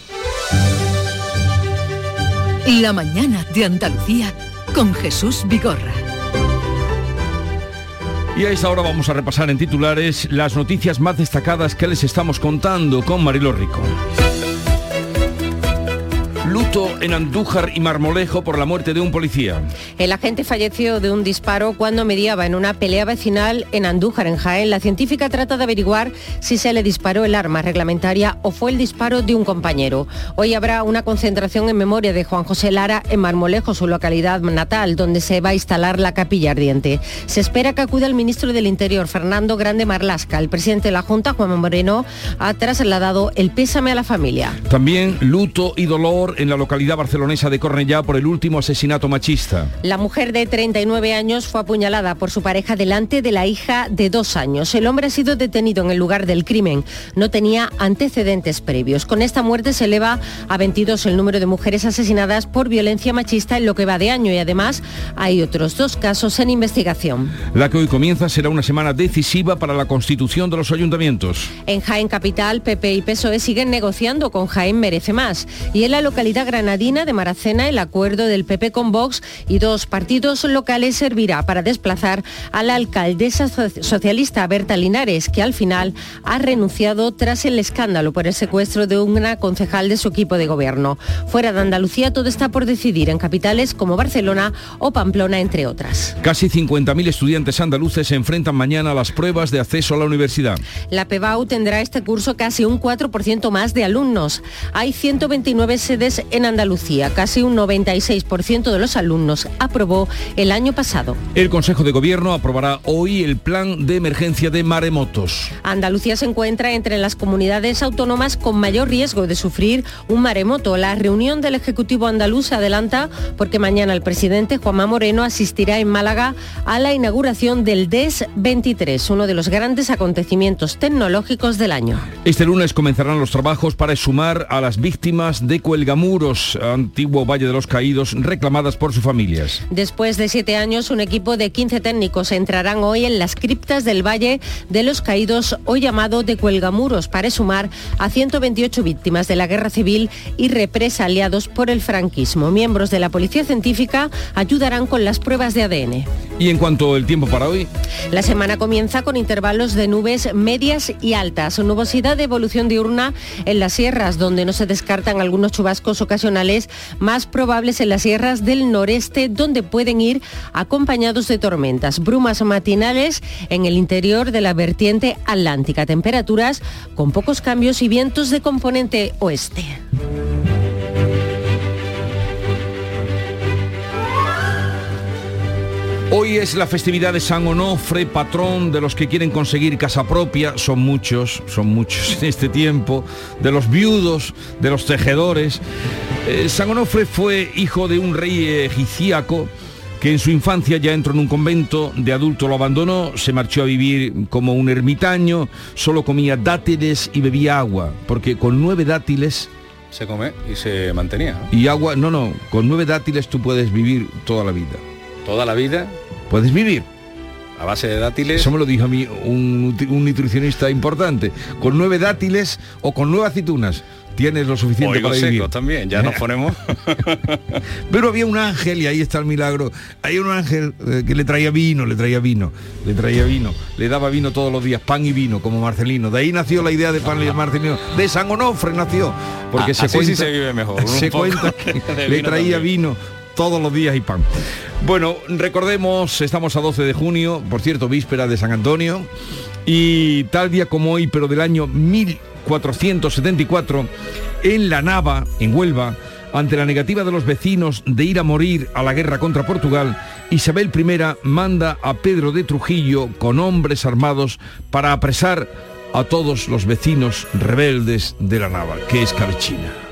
La mañana de Andalucía con Jesús Vigorra. Y a esta hora vamos a repasar en titulares las noticias más destacadas que les estamos contando con Marilo Rico. Luto en Andújar y Marmolejo por la muerte de un policía. El agente falleció de un disparo cuando mediaba en una pelea vecinal en Andújar, en Jaén. La científica trata de averiguar si se le disparó el arma reglamentaria o fue el disparo de un compañero. Hoy habrá una concentración en memoria de Juan José Lara en Marmolejo, su localidad natal, donde se va a instalar la capilla ardiente. Se espera que acuda el ministro del Interior, Fernando Grande Marlasca. El presidente de la Junta, Juan Moreno, ha trasladado el pésame a la familia. También luto y dolor en la localidad barcelonesa de Cornellá por el último asesinato machista. La mujer de 39 años fue apuñalada por su pareja delante de la hija de dos años. El hombre ha sido detenido en el lugar del crimen. No tenía antecedentes previos. Con esta muerte se eleva a 22 el número de mujeres asesinadas por violencia machista en lo que va de año y además hay otros dos casos en investigación. La que hoy comienza será una semana decisiva para la constitución de los ayuntamientos. En Jaén Capital, PP y PSOE siguen negociando con Jaén Merece Más y en la localidad granadina de Maracena el acuerdo del PP con Vox y dos partidos locales servirá para desplazar a la alcaldesa socialista Berta Linares, que al final ha renunciado tras el escándalo por el secuestro de una concejal de su equipo de gobierno. Fuera de Andalucía todo está por decidir en capitales como Barcelona o Pamplona, entre otras. Casi 50.000 estudiantes andaluces se enfrentan mañana a las pruebas de acceso a la universidad. La PEBAU tendrá este curso casi un 4% más de alumnos. Hay 129 sedes en Andalucía. Casi un 96% de los alumnos aprobó el año pasado. El Consejo de Gobierno aprobará hoy el plan de emergencia de maremotos. Andalucía se encuentra entre las comunidades autónomas con mayor riesgo de sufrir un maremoto. La reunión del Ejecutivo andaluz se adelanta porque mañana el presidente Juanma Moreno asistirá en Málaga a la inauguración del DES 23, uno de los grandes acontecimientos tecnológicos del año. Este lunes comenzarán los trabajos para sumar a las víctimas de Cuelgamuros muros, antiguo Valle de los Caídos, reclamadas por sus familias. Después de siete años, un equipo de 15 técnicos entrarán hoy en las criptas del Valle de los Caídos, hoy llamado de Cuelgamuros, para sumar a 128 víctimas de la guerra civil y represaliados por el franquismo. Miembros de la Policía Científica ayudarán con las pruebas de ADN. Y en cuanto al tiempo para hoy. La semana comienza con intervalos de nubes medias y altas, nubosidad de evolución diurna en las sierras, donde no se descartan algunos chubascos ocasionales más probables en las sierras del noreste, donde pueden ir acompañados de tormentas. Brumas matinales en el interior de la vertiente atlántica. Temperaturas con pocos cambios y vientos de componente oeste. Hoy es la festividad de San Onofre, patrón de los que quieren conseguir casa propia. Son muchos, son muchos en este tiempo. De los viudos, de los tejedores. Eh, San Onofre fue hijo de un rey egipciaco que en su infancia ya entró en un convento, de adulto lo abandonó, se marchó a vivir como un ermitaño, solo comía dátiles y bebía agua, porque con nueve dátiles se come y se mantenía. ¿no? Y agua, no, no, con nueve dátiles tú puedes vivir toda la vida. Toda la vida Puedes vivir. a base de dátiles. Eso me lo dijo a mí un, nutri- un nutricionista importante. Con nueve dátiles o con nueve aceitunas tienes lo suficiente para vivir. secos también, ya nos ponemos. Pero había un ángel, y ahí está el milagro, hay un ángel eh, que le traía vino, le traía vino, le traía vino, le daba vino todos los días, pan y vino, como Marcelino. De ahí nació la idea de pan y Marcelino. De San Onofre nació. Porque Ah, se así sí cuenta, se vive mejor, Se cuenta que le traía también. vino todos los días y pan. Bueno, recordemos, estamos a 12 de junio, por cierto, víspera de San Antonio, y tal día como hoy, pero del año 1474, en La Nava, en Huelva, ante la negativa de los vecinos de ir a morir a la guerra contra Portugal, Isabel I manda a Pedro de Trujillo con hombres armados para apresar a todos los vecinos rebeldes de La Nava, que es Cabechina.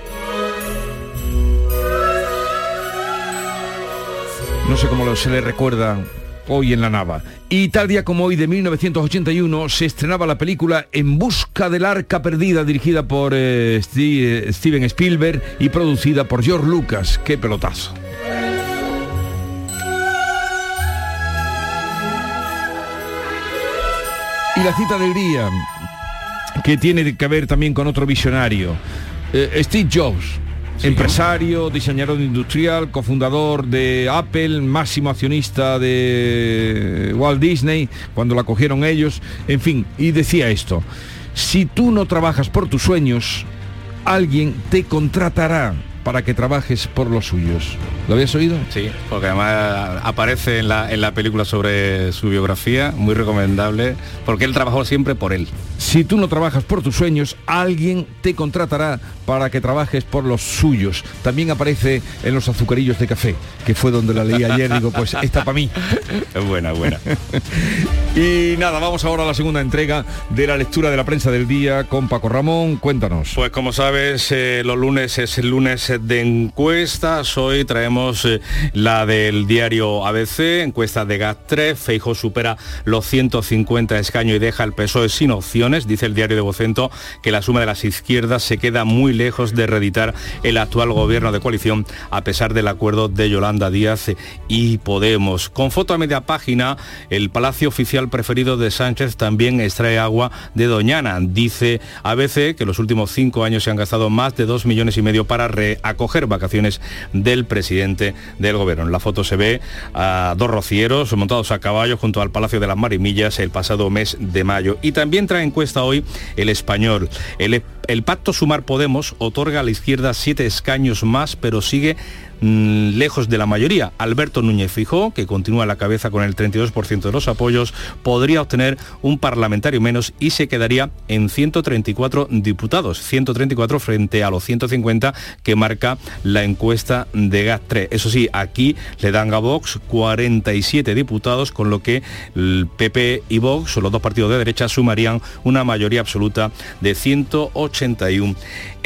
No sé cómo lo- se le recuerda hoy en la Nava. Y tal día como hoy de 1981 se estrenaba la película En busca del arca perdida dirigida por eh, eh, Steven Spielberg y producida por George Lucas. ¡Qué pelotazo! Y la cita del día, que tiene que ver también con otro visionario, Eh, Steve Jobs, empresario, diseñador industrial, cofundador de Apple, máximo accionista de Walt Disney, cuando la cogieron ellos, en fin, y decía esto, si tú no trabajas por tus sueños, alguien te contratará para que trabajes por los suyos. ¿Lo habías oído? Sí, porque además aparece en la, en la película sobre su biografía, muy recomendable, porque él trabajó siempre por él. Si tú no trabajas por tus sueños, alguien te contratará para que trabajes por los suyos. También aparece en los azucarillos de café, que fue donde la leí ayer. Digo, pues esta para mí. Es buena, buena. Y nada, vamos ahora a la segunda entrega de la lectura de la prensa del día con Paco Ramón. Cuéntanos. Pues como sabes, eh, los lunes es el lunes de encuestas. Hoy traemos eh, la del diario ABC, encuesta de GAT3. Feijo supera los 150 escaños y deja el PSOE sin Dice el diario de Vocento que la suma de las izquierdas se queda muy lejos de reeditar el actual gobierno de coalición a pesar del acuerdo de Yolanda Díaz y Podemos. Con foto a media página, el palacio oficial preferido de Sánchez también extrae agua de Doñana. Dice ABC que los últimos cinco años se han gastado más de dos millones y medio para reacoger vacaciones del presidente del gobierno. En la foto se ve a dos rocieros montados a caballo junto al Palacio de las Marimillas el pasado mes de mayo. Y también trae encuesta hoy el español. El, el pacto Sumar Podemos otorga a la izquierda siete escaños más, pero sigue mm, lejos de la mayoría. Alberto Núñez Fijó, que continúa a la cabeza con el 32% de los apoyos, podría obtener un parlamentario menos y se quedaría en 134 diputados, 134 frente a los 150 que marca la encuesta de GAT3. Eso sí, aquí le dan a Vox 47 diputados, con lo que el PP y Vox, los dos partidos de derecha, sumarían una mayoría absoluta de 181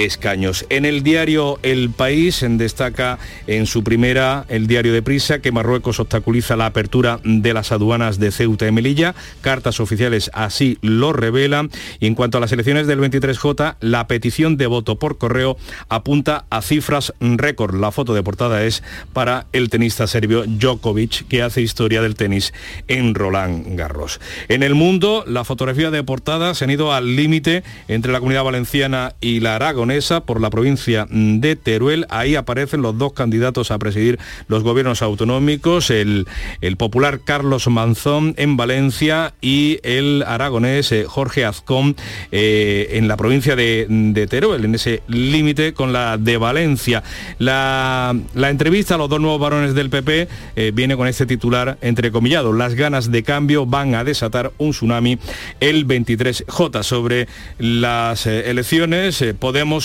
escaños. En el diario El País destaca en su primera el diario de Prisa que Marruecos obstaculiza la apertura de las aduanas de Ceuta y Melilla. Cartas oficiales así lo revelan. Y en cuanto a las elecciones del 23J, la petición de voto por correo apunta a cifras récord. La foto de portada es para el tenista serbio Djokovic, que hace historia del tenis en Roland Garros. En el mundo, la fotografía de portada se han ido al límite entre la comunidad valenciana y la aragonesa por la provincia de Teruel. Ahí aparecen los dos candidatos a presidir los gobiernos autonómicos, el, el popular Carlos Manzón en Valencia y el aragonés eh, Jorge Azcón eh, en la provincia de, Teruel, en ese límite con la de Valencia. La, la entrevista a los dos nuevos varones del PP eh, viene con este titular entrecomillado. Las ganas de cambio van a desatar un tsunami el 23J. Sobre las elecciones, eh,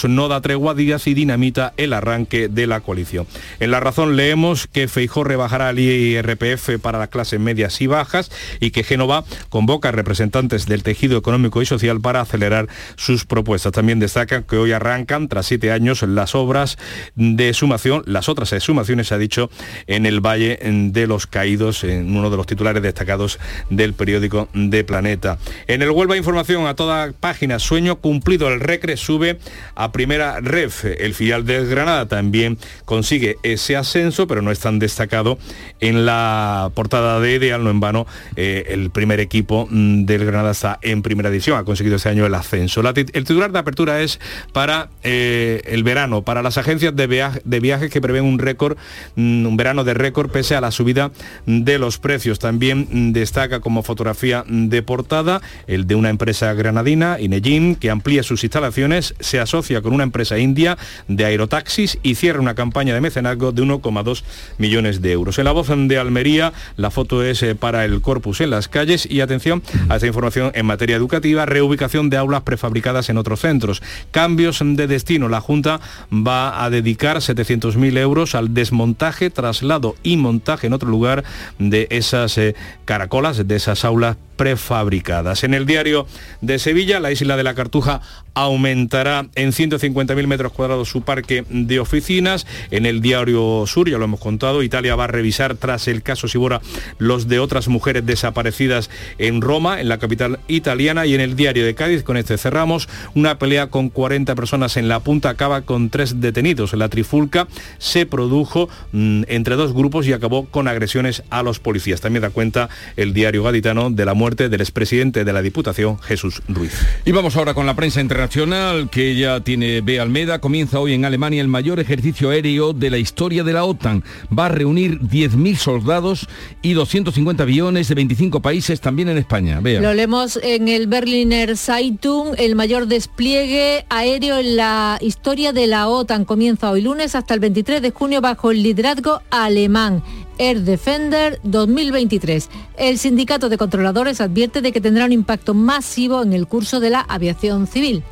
No da tregua a Díaz y dinamita el arranque de la coalición. En la razón leemos que Feijó rebajará el IRPF para las clases medias y bajas y que Génova convoca a representantes del tejido económico y social para acelerar sus propuestas. También destacan que hoy arrancan, tras siete años, las obras de sumación, las otras exhumaciones, se ha dicho, en el Valle de los Caídos, en uno de los titulares destacados del periódico de Planeta. En el Huelva Información a toda página, sueño cumplido el Recre sube a primera ref. El filial del Granada también consigue ese ascenso, pero no es tan destacado en la portada de Ideal, no en vano, eh, el primer equipo mm, del Granada está en primera división, ha conseguido este año el ascenso. El titular de apertura es para eh, el verano, para las agencias de, viaje, viajes que prevén un récord, mm, un verano de récord pese a la subida de los precios. También mm, destaca como fotografía de portada el de una empresa granadina, Inejin, que amplía sus instalaciones, se asocia con una empresa india de aerotaxis y cierra una campaña de mecenazgo de 1,2 millones de euros. En la voz de Almería, la foto es eh, para el corpus en las calles y atención a esta información en materia educativa, reubicación de aulas prefabricadas en otros centros. Cambios de destino. La Junta va a dedicar 700.000 euros al desmontaje, traslado y montaje en otro lugar de esas eh, caracolas, de esas aulas prefabricadas. En el diario de Sevilla, la isla de la Cartuja aumentará en 150.000 metros cuadrados su parque de oficinas. En el diario Sur, ya lo hemos contado, Italia va a revisar tras el caso Sibora los de otras mujeres desaparecidas en Roma, en la capital italiana. Y en el diario de Cádiz, con este cerramos, una pelea con 40 personas en la punta acaba con tres detenidos. La trifulca se produjo mm, entre dos grupos y acabó con agresiones a los policías. También da cuenta el diario gaditano de la muerte del expresidente de la Diputación, Jesús Ruiz. Y vamos ahora con la prensa internacional que ya tiene B. Almeda. Comienza hoy en Alemania el mayor ejercicio aéreo de la historia de la OTAN. Va a reunir 10.000 soldados y 250 aviones de 25 países también en España. Vea. Lo leemos en el Berliner Zeitung, el mayor despliegue aéreo en la historia de la OTAN. Comienza hoy lunes hasta el 23 de junio bajo el liderazgo alemán. Air Defender 2023. El sindicato de controladores advierte de que tendrá un impacto masivo en el curso de la aviación civil.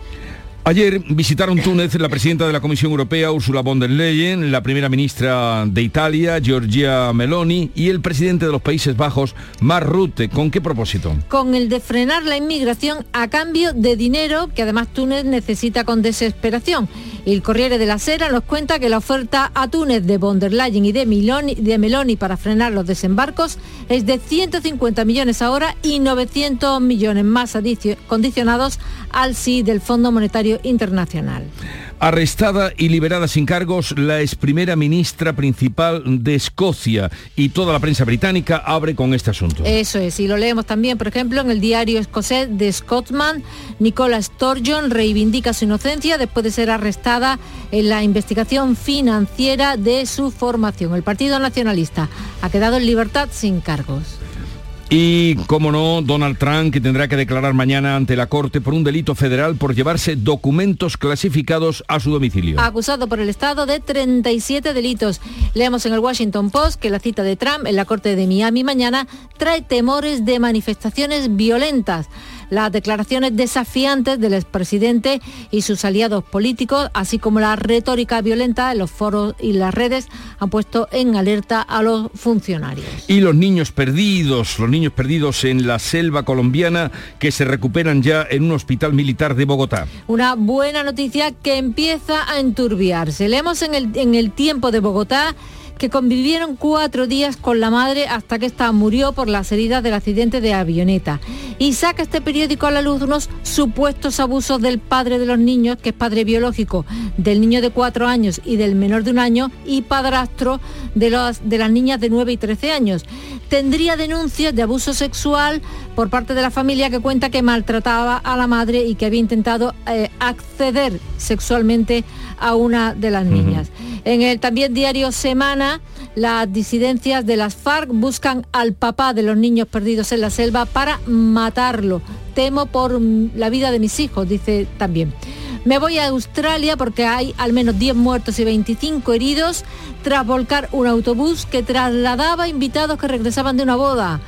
Ayer visitaron Túnez la presidenta de la Comisión Europea, Ursula von der Leyen, la primera ministra de Italia, Giorgia Meloni, y el presidente de los Países Bajos, Mark Rutte. ¿Con qué propósito? Con el de frenar la inmigración a cambio de dinero que además Túnez necesita con desesperación. El Corriere de la Sera nos cuenta que la oferta a Túnez de von der Leyen y de Meloni, de Meloni para frenar los desembarcos es de 150 millones ahora y 900 millones más condicionados al sí del Fondo Monetario Internacional. Arrestada y liberada sin cargos la ex primera ministra principal de Escocia y toda la prensa británica abre con este asunto. Eso es, y lo leemos también, por ejemplo, en el diario escocés de Scotsman, Nicola Sturgeon reivindica su inocencia después de ser arrestada en la investigación financiera de su formación. El Partido Nacionalista ha quedado en libertad sin cargos. Y, como no, Donald Trump, que tendrá que declarar mañana ante la Corte por un delito federal por llevarse documentos clasificados a su domicilio. Acusado por el Estado de 37 delitos. Leemos en el Washington Post que la cita de Trump en la Corte de Miami mañana trae temores de manifestaciones violentas. Las declaraciones desafiantes del expresidente y sus aliados políticos, así como la retórica violenta en los foros y las redes, han puesto en alerta a los funcionarios. Y los niños perdidos, los niños perdidos en la selva colombiana que se recuperan ya en un hospital militar de Bogotá. Una buena noticia que empieza a enturbiarse. Leemos en el, en el tiempo de Bogotá que convivieron cuatro días con la madre hasta que ésta murió por las heridas del accidente de avioneta. Y saca este periódico a la luz unos supuestos abusos del padre de los niños, que es padre biológico del niño de cuatro años y del menor de un año, y padrastro de, los, de las niñas de 9 y 13 años. Tendría denuncias de abuso sexual por parte de la familia que cuenta que maltrataba a la madre y que había intentado eh, acceder sexualmente a una de las niñas. En el también diario Semana, las disidencias de las FARC buscan al papá de los niños perdidos en la selva para matarlo. Temo por la vida de mis hijos, dice también. Me voy a Australia porque hay al menos 10 muertos y 25 heridos tras volcar un autobús que trasladaba invitados que regresaban de una boda.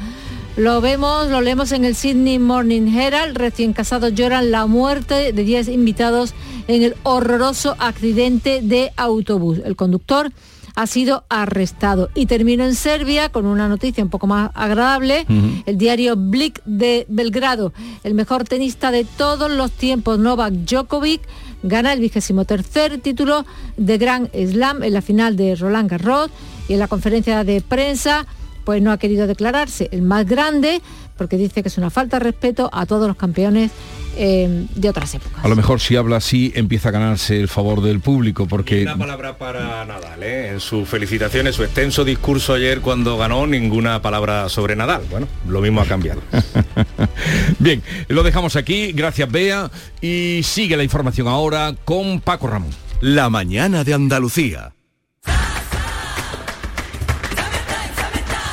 Lo vemos, lo leemos en el Sydney Morning Herald. Recién casados lloran la muerte de 10 invitados en el horroroso accidente de autobús. El conductor ha sido arrestado. Y termino en Serbia con una noticia un poco más agradable. El diario Blik de Belgrado, el mejor tenista de todos los tiempos, Novak Djokovic, gana el vigésimo tercer título de Grand Slam en la final de Roland Garros y en la conferencia de prensa pues no ha querido declararse el más grande porque dice que es una falta de respeto a todos los campeones eh, de otras épocas. A lo mejor si habla así empieza a ganarse el favor del público porque... Una palabra para Nadal, ¿eh? en su felicitación, en su extenso discurso ayer cuando ganó, ninguna palabra sobre Nadal. Bueno, lo mismo ha cambiado. Bien, lo dejamos aquí, gracias Bea, y sigue la información ahora con Paco Ramón. La mañana de Andalucía.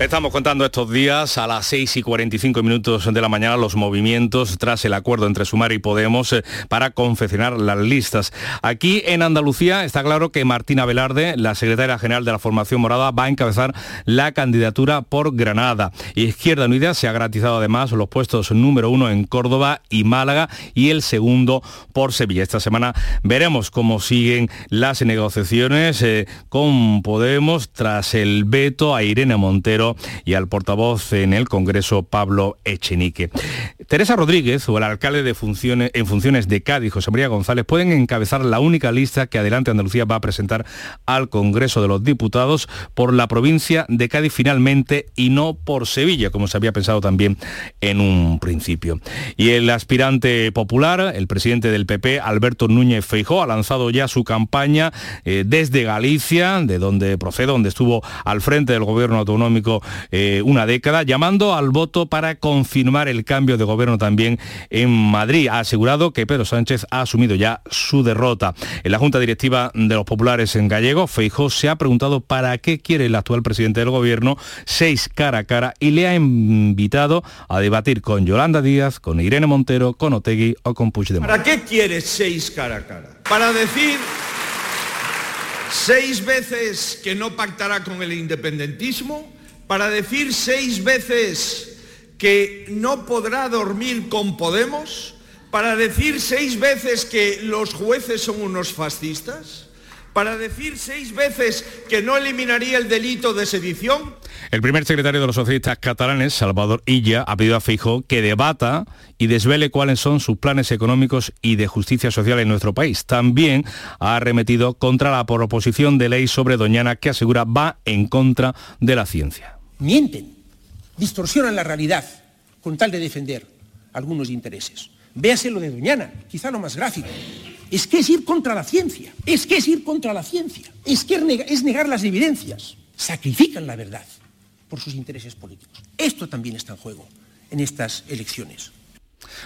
Estamos contando estos días a las 6 y 45 minutos de la mañana los movimientos tras el acuerdo entre Sumar y Podemos eh, para confeccionar las listas. Aquí en Andalucía está claro que Martina Velarde, la secretaria general de la formación morada, va a encabezar la candidatura por Granada. Izquierda Unida se ha garantizado además los puestos número uno en Córdoba y Málaga y el segundo por Sevilla. Esta semana veremos cómo siguen las negociaciones eh, con Podemos tras el veto a Irene Montero y al portavoz en el Congreso, Pablo Echenique. Teresa Rodríguez o el alcalde de funciones, en funciones de Cádiz, José María González, pueden encabezar la única lista que Adelante Andalucía va a presentar al Congreso de los Diputados por la provincia de Cádiz finalmente y no por Sevilla, como se había pensado también en un principio. Y el aspirante popular, el presidente del PP, Alberto Núñez Feijó, ha lanzado ya su campaña eh, desde Galicia, de donde procede, donde estuvo al frente del gobierno autonómico eh, una década, llamando al voto para confirmar el cambio de gobierno también en Madrid. Ha asegurado que Pedro Sánchez ha asumido ya su derrota. En la Junta Directiva de los Populares en Gallego, Feijó se ha preguntado para qué quiere el actual presidente del gobierno seis cara a cara y le ha invitado a debatir con Yolanda Díaz, con Irene Montero, con Otegui o con Puigdemont. ¿Para qué quiere seis cara a cara? Para decir seis veces que no pactará con el independentismo, para decir seis veces que no podrá dormir con Podemos, para decir seis veces que los jueces son unos fascistas, para decir seis veces que no eliminaría el delito de sedición. El primer secretario de los socialistas catalanes, Salvador Illa, ha pedido a Feijóo que debata y desvele cuáles son sus planes económicos y de justicia social en nuestro país. También ha arremetido contra la proposición de ley sobre Doñana que asegura va en contra de la ciencia. Mienten, distorsionan la realidad con tal de defender algunos intereses. Véase lo de Doñana, quizá lo más gráfico. Es que es ir contra la ciencia, es que es ir contra la ciencia, es que es negar, las evidencias. Sacrifican la verdad por sus intereses políticos. Esto también está en juego en estas elecciones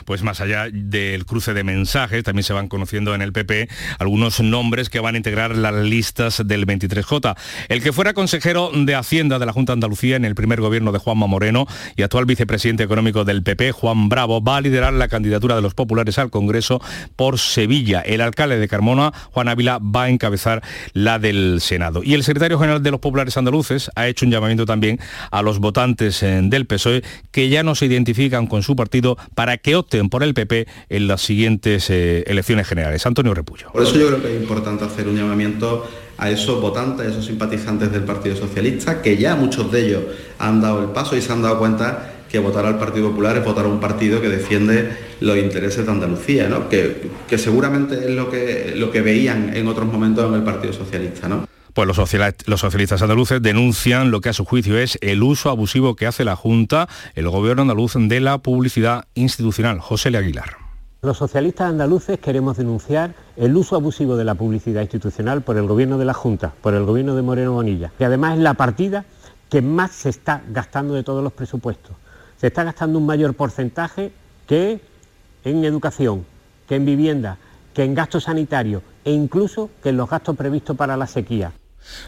pues más allá del cruce de mensajes, también se van conociendo en el PP algunos nombres que van a integrar las listas del 23J. El que fuera consejero de Hacienda de la Junta Andalucía en el primer gobierno de Juanma Moreno y actual vicepresidente económico del PP, Juan Bravo, va a liderar la candidatura de los populares al Congreso por Sevilla. El alcalde de Carmona, Juan Ávila, va a encabezar la del Senado. Y el secretario general de los populares andaluces ha hecho un llamamiento también a los votantes eh, del PSOE que ya no se identifican con su partido para que opten por el PP en las siguientes eh, elecciones generales. Antonio Repullo. Por eso yo creo que es importante hacer un llamamiento a esos votantes, a esos simpatizantes del Partido Socialista, que ya muchos de ellos han dado el paso y se han dado cuenta que votar al Partido Popular es votar a un partido que defiende los intereses de Andalucía, ¿no? que, que seguramente es lo que, lo que veían en otros momentos en el Partido Socialista. ¿no? Pues los, socialistas andaluces denuncian lo que a su juicio es el uso abusivo que hace la Junta, el gobierno andaluz, de la publicidad institucional. José Le Aguilar. Los socialistas andaluces queremos denunciar el uso abusivo de la publicidad institucional por el gobierno de la Junta, por el gobierno de Moreno Bonilla, que además es la partida que más se está gastando de todos los presupuestos. Se está gastando un mayor porcentaje que en educación, que en vivienda, que en gastos sanitarios e incluso que en los gastos previstos para la sequía.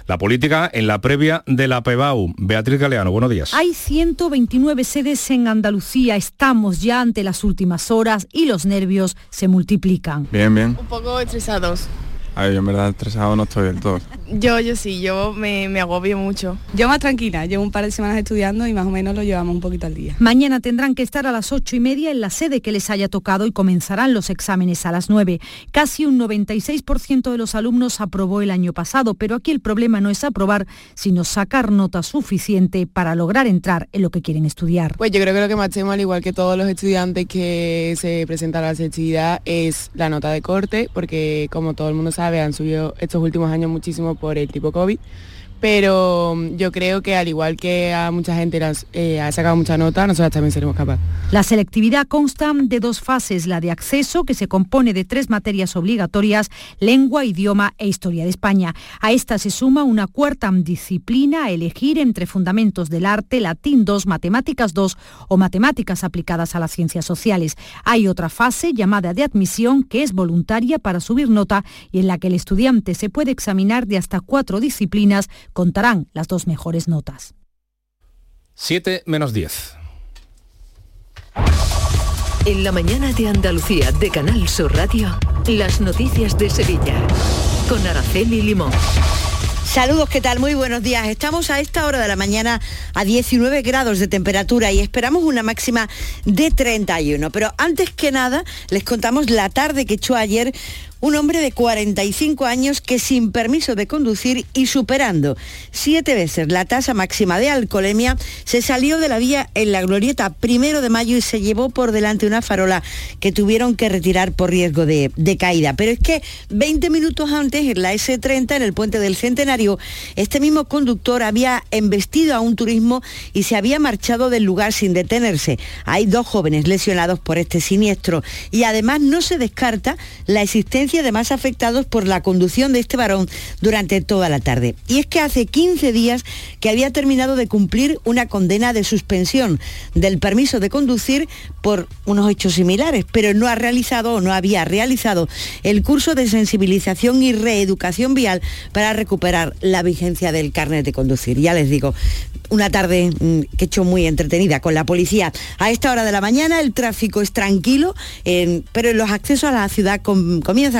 La política en la previa de la PEBAU. Beatriz Galeano, buenos días. Hay 129 sedes en Andalucía. Estamos ya ante las últimas horas y los nervios se multiplican. Bien, bien. Un poco estresados. A ver, yo en verdad estresado no estoy del todo. Yo, yo sí, yo me, me, agobio mucho. Yo más tranquila, llevo un par de semanas estudiando y más o menos lo llevamos un poquito al día. Mañana tendrán que estar a las ocho y media en la sede que les haya tocado y comenzarán los exámenes a las nueve. Casi un 96% de los alumnos aprobó el año pasado, pero aquí el problema no es aprobar, sino sacar nota suficiente para lograr entrar en lo que quieren estudiar. Pues yo creo que lo que más temo, al igual que todos los estudiantes que se presentan a la selectividad, es la nota de corte, porque como todo el mundo sabe, han subido estos últimos años muchísimo por el tipo COVID pero mm, yo creo que al igual que a mucha gente eh, ha sacado mucha nota, nosotros también seremos capaces. La selectividad consta de dos fases, la de acceso, que se compone de tres materias obligatorias, lengua, idioma e historia de España. A esta se suma una cuarta disciplina a elegir entre fundamentos del arte, latín 2, matemáticas 2 o matemáticas aplicadas a las ciencias sociales. Hay otra fase llamada de admisión que es voluntaria para subir nota y en la que el estudiante se puede examinar de hasta cuatro disciplinas contarán las dos mejores notas. 7 menos 10. En la mañana de Andalucía de Canal Sur Radio, las noticias de Sevilla. Con Araceli Limón. Saludos, ¿qué tal? Muy buenos días. Estamos a esta hora de la mañana a 19 grados de temperatura y esperamos una máxima de 31. Pero antes que nada, les contamos la tarde que echó ayer un hombre de 45 años que sin permiso de conducir y superando siete veces la tasa máxima de alcoholemia, se salió de la vía en la glorieta primero de mayo y se llevó por delante una farola que tuvieron que retirar por riesgo de, de caída. Pero es que 20 minutos antes, en la S30, en el puente del Centenario, este mismo conductor había embestido a un turismo y se había marchado del lugar sin detenerse. Hay dos jóvenes lesionados por este siniestro y además no se descarta la existencia de más afectados por la conducción de este varón durante toda la tarde. Y es que hace 15 días que había terminado de cumplir una condena de suspensión del permiso de conducir por unos hechos similares, pero no ha realizado o no había realizado el curso de sensibilización y reeducación vial para recuperar la vigencia del carnet de conducir. Ya les digo, una tarde mm, que he hecho muy entretenida con la policía. A esta hora de la mañana el tráfico es tranquilo, pero los accesos a la ciudad comienza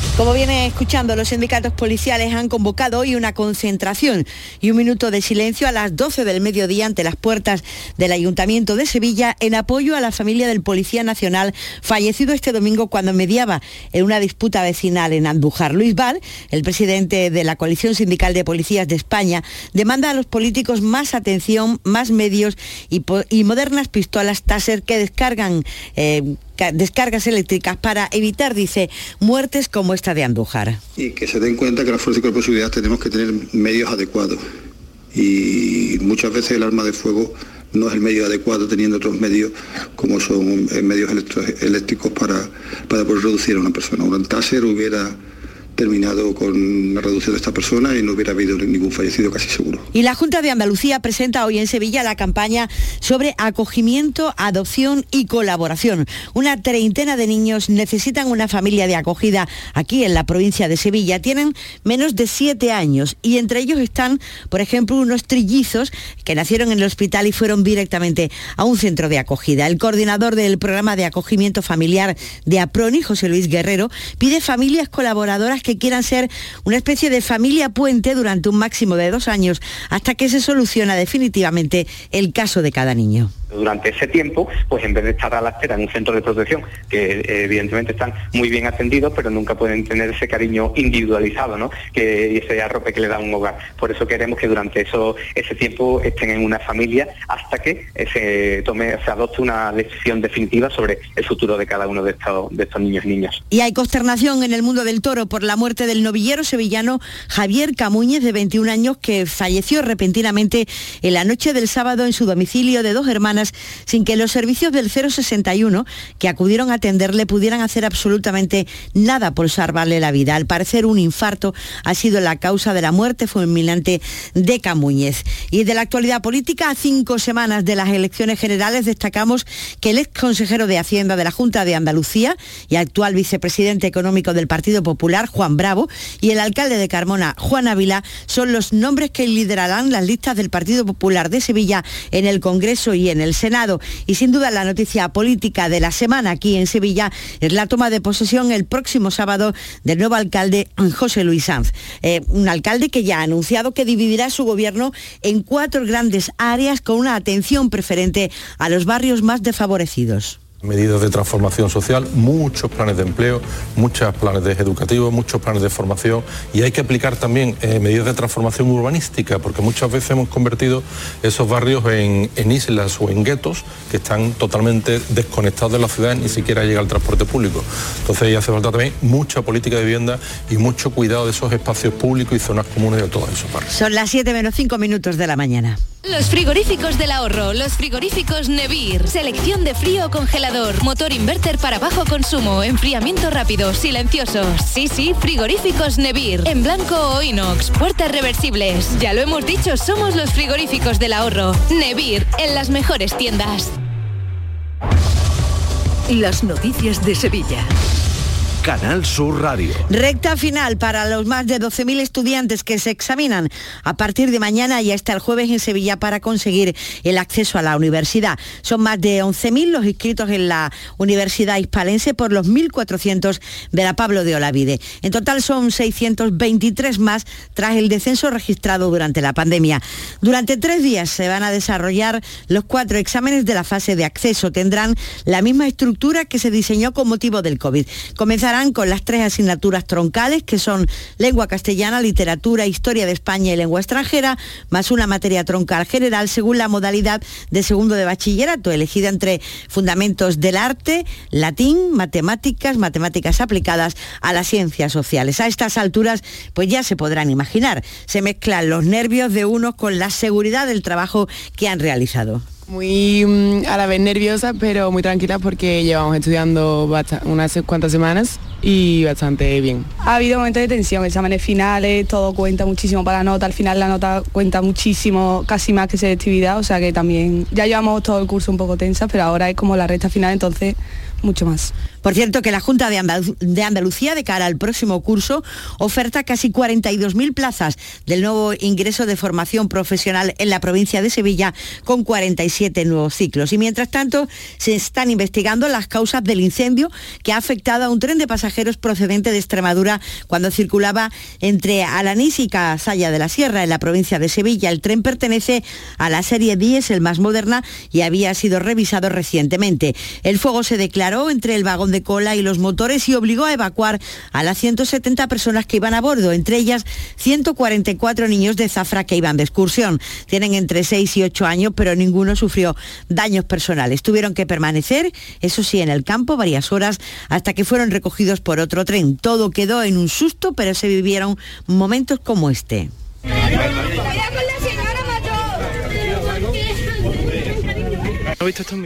Como viene escuchando, los sindicatos policiales han convocado hoy una concentración y un minuto de silencio a las 12 del mediodía ante las puertas del Ayuntamiento de Sevilla en apoyo a la familia del Policía Nacional fallecido este domingo cuando mediaba en una disputa vecinal en Andújar. Luis Val, el presidente de la Coalición Sindical de Policías de España, demanda a los políticos más atención, más medios y, modernas pistolas Taser que descargan eh, descargas eléctricas para evitar, dice, muertes como esta de Andújar. Y que se den cuenta que las fuerzas y cuerpos de seguridad tenemos que tener medios adecuados. Y muchas veces el arma de fuego no es el medio adecuado teniendo otros medios como son eh, medios eléctricos para, para poder reducir a una persona. Un taser hubiera terminado con la reducción de esta persona y no hubiera habido ningún fallecido casi seguro. Y la Junta de Andalucía presenta hoy en Sevilla la campaña sobre acogimiento, adopción y colaboración. Una treintena de niños necesitan una familia de acogida aquí en la provincia de Sevilla. Tienen menos de siete años y entre ellos están, por ejemplo, unos trillizos que nacieron en el hospital y fueron directamente a un centro de acogida. El coordinador del programa de acogimiento familiar de APRONI, José Luis Guerrero, pide familias colaboradoras que quieran ser una especie de familia puente durante un máximo de dos años hasta que se soluciona definitivamente el caso de cada niño. Durante ese tiempo, pues en vez de estar a la espera en un centro de protección, que eh, evidentemente están muy bien atendidos, pero nunca pueden tener ese cariño individualizado, ¿no? Que ese arrope que le da un hogar. Por eso queremos que durante eso, ese tiempo estén en una familia hasta que eh, se tome, se adopte una decisión definitiva sobre el futuro de cada uno de estos, de estos niños y niñas. Y hay consternación en el mundo del toro por la muerte del novillero sevillano Javier Camuñez, de 21 años, que falleció repentinamente en la noche del sábado en su domicilio de dos hermanas sin que los servicios del 061 que acudieron a atenderle pudieran hacer absolutamente nada por salvarle la vida. Al parecer un infarto ha sido la causa de la muerte fulminante de Camuñez. Y de la actualidad política, a cinco semanas de las elecciones generales, destacamos que el ex consejero de Hacienda de la Junta de Andalucía y actual vicepresidente económico del Partido Popular, Juan Bravo, y el alcalde de Carmona, Juan Ávila, son los nombres que liderarán las listas del Partido Popular de Sevilla en el Congreso y en el Senado. Y sin duda la noticia política de la semana aquí en Sevilla es la toma de posesión el próximo sábado del nuevo alcalde José Luis Sanz. Eh, un alcalde que ya ha anunciado que dividirá su gobierno en cuatro grandes áreas con una atención preferente a los barrios más desfavorecidos medidas de transformación social, muchos planes de empleo, muchos planes de educativos, muchos planes de formación y hay que aplicar también eh, medidas de transformación urbanística porque muchas veces hemos convertido esos barrios en, islas o en guetos que están totalmente desconectados de la ciudad, ni siquiera llega el transporte público. Entonces ahí hace falta también mucha política de vivienda y mucho cuidado de esos espacios públicos y zonas comunes de todos esos barrios. Son las 7 menos 5 minutos de la mañana. Los frigoríficos del ahorro, los frigoríficos Nevir, selección de frío motor inverter para bajo consumo, enfriamiento rápido, silenciosos. Sí, sí, frigoríficos Nevir, en blanco o inox, puertas reversibles. Ya lo hemos dicho, somos los frigoríficos del ahorro. Nevir, en las mejores tiendas. Las noticias de Sevilla. Canal Sur Radio. Recta final para los más de 12.000 estudiantes que se examinan a partir de mañana y hasta el jueves en Sevilla para conseguir el acceso a la universidad. Son más de 11.000 los inscritos en la Universidad Hispalense por los 1.400 de la Pablo de Olavide. En total son 623 más tras el descenso registrado durante la pandemia. Durante tres días se van a desarrollar los cuatro exámenes de la fase de acceso. Tendrán la misma estructura que se diseñó con motivo del COVID. Con las tres asignaturas troncales, que son lengua castellana, literatura, historia de España y lengua extranjera, más una materia troncal general según la modalidad de segundo de bachillerato, elegida entre fundamentos del arte, latín, matemáticas, matemáticas aplicadas a las ciencias sociales. A estas alturas, pues ya se podrán imaginar, se mezclan los nervios de unos con la seguridad del trabajo que han realizado muy mm, a la vez nerviosa, pero muy tranquila porque llevamos estudiando unas cuantas semanas y bastante bien. Ha habido momentos de tensión, exámenes finales, todo cuenta muchísimo para la nota, al final la nota cuenta muchísimo, casi más que selectividad, o sea que también ya llevamos todo el curso un poco tensa, pero ahora es como la recta final, entonces mucho más. Por cierto, que la Junta de, Andalucía, de cara al próximo curso, oferta casi 42.000 plazas del nuevo ingreso de formación profesional en la provincia de Sevilla, con 47 nuevos ciclos. Y mientras tanto, se están investigando las causas del incendio que ha afectado a un tren de pasajeros procedente de Extremadura cuando circulaba entre Alanís y Casalla de la Sierra, en la provincia de Sevilla. El tren pertenece a la serie 10, el más moderna, y había sido revisado recientemente. El fuego se declaró entre el vagón de cola y los motores y obligó a evacuar a las 170 personas que iban a bordo, entre ellas 144 niños de Zafra que iban de excursión. Tienen entre 6 y 8 años, pero ninguno sufrió daños personales. Tuvieron que permanecer, eso sí, en el campo varias horas hasta que fueron recogidos por otro tren. Todo quedó en un susto, pero se vivieron momentos como este.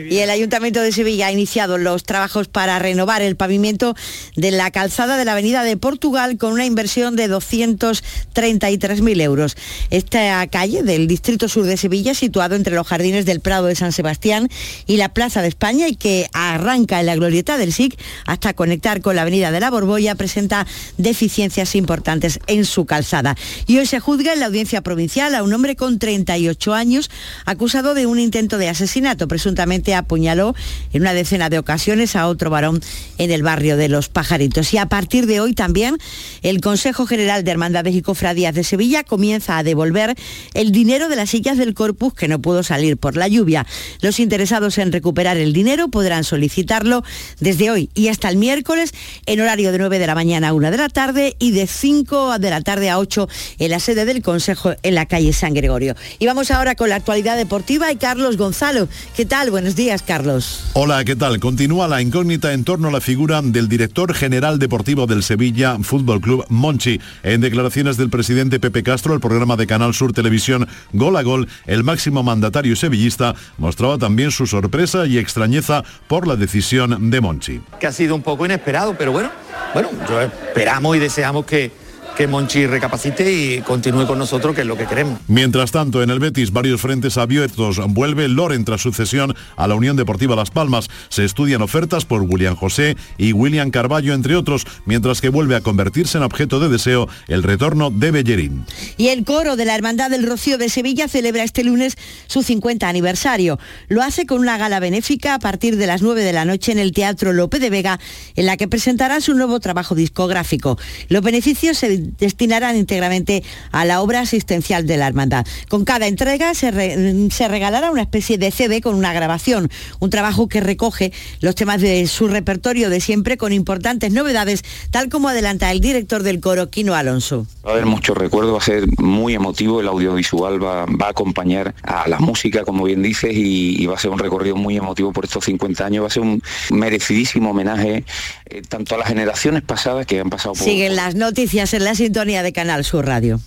Y el Ayuntamiento de Sevilla ha iniciado los trabajos para renovar el pavimento de la calzada de la Avenida de Portugal con una inversión de 233.000 euros. Esta calle del Distrito Sur de Sevilla, situado entre los jardines del Prado de San Sebastián y la Plaza de España y que arranca en la glorieta del SIC hasta conectar con la Avenida de la Borbolla, presenta deficiencias importantes en su calzada. Y hoy se juzga en la audiencia provincial a un hombre con 38 años acusado de un intento de asesinato presuntamente apuñaló en una decena de ocasiones a otro varón en el barrio de Los Pajaritos. Y a partir de hoy también el Consejo General de Hermandades y Cofradías de Sevilla comienza a devolver el dinero de las sillas del Corpus que no pudo salir por la lluvia. Los interesados en recuperar el dinero podrán solicitarlo desde hoy y hasta el miércoles en horario de 9 de la mañana a 1 de la tarde y de 5 de la tarde a 8 en la sede del Consejo en la calle San Gregorio. Y vamos ahora con la actualidad deportiva y Carlos Gonzalo. ¿Qué? Buenos días, Carlos. Hola, ¿qué tal? Continúa la incógnita en torno a la figura del director general deportivo del Sevilla Fútbol Club, Monchi. En declaraciones del presidente Pepe Castro, el programa de Canal Sur Televisión Gol a Gol, el máximo mandatario sevillista mostraba también su sorpresa y extrañeza por la decisión de Monchi. Que ha sido un poco inesperado, pero bueno, bueno, yo esperamos y deseamos que que Monchi recapacite y continúe con nosotros, que es lo que queremos. Mientras tanto, en el Betis, varios frentes abiertos. Vuelve Loren tras sucesión a la Unión Deportiva Las Palmas. Se estudian ofertas por William José y William Carballo, entre otros, mientras que vuelve a convertirse en objeto de deseo el retorno de Bellerín. Y el coro de la Hermandad del Rocío de Sevilla celebra este lunes su 50 aniversario. Lo hace con una gala benéfica a partir de las 9 de la noche en el Teatro Lope de Vega, en la que presentará su nuevo trabajo discográfico. Los beneficios se destinarán íntegramente a la obra asistencial de la hermandad. Con cada entrega se, regalará una especie de CD con una grabación, un trabajo que recoge los temas de su repertorio de siempre con importantes novedades, tal como adelanta el director del coro, Quino Alonso. Va a haber muchos recuerdos, va a ser muy emotivo, el audiovisual va, a acompañar a la música, como bien dices, y, va a ser un recorrido muy emotivo por estos 50 años, va a ser un merecidísimo homenaje eh, tanto a las generaciones pasadas que han pasado por... Siguen las noticias en la sintonía de Canal Sur Radio.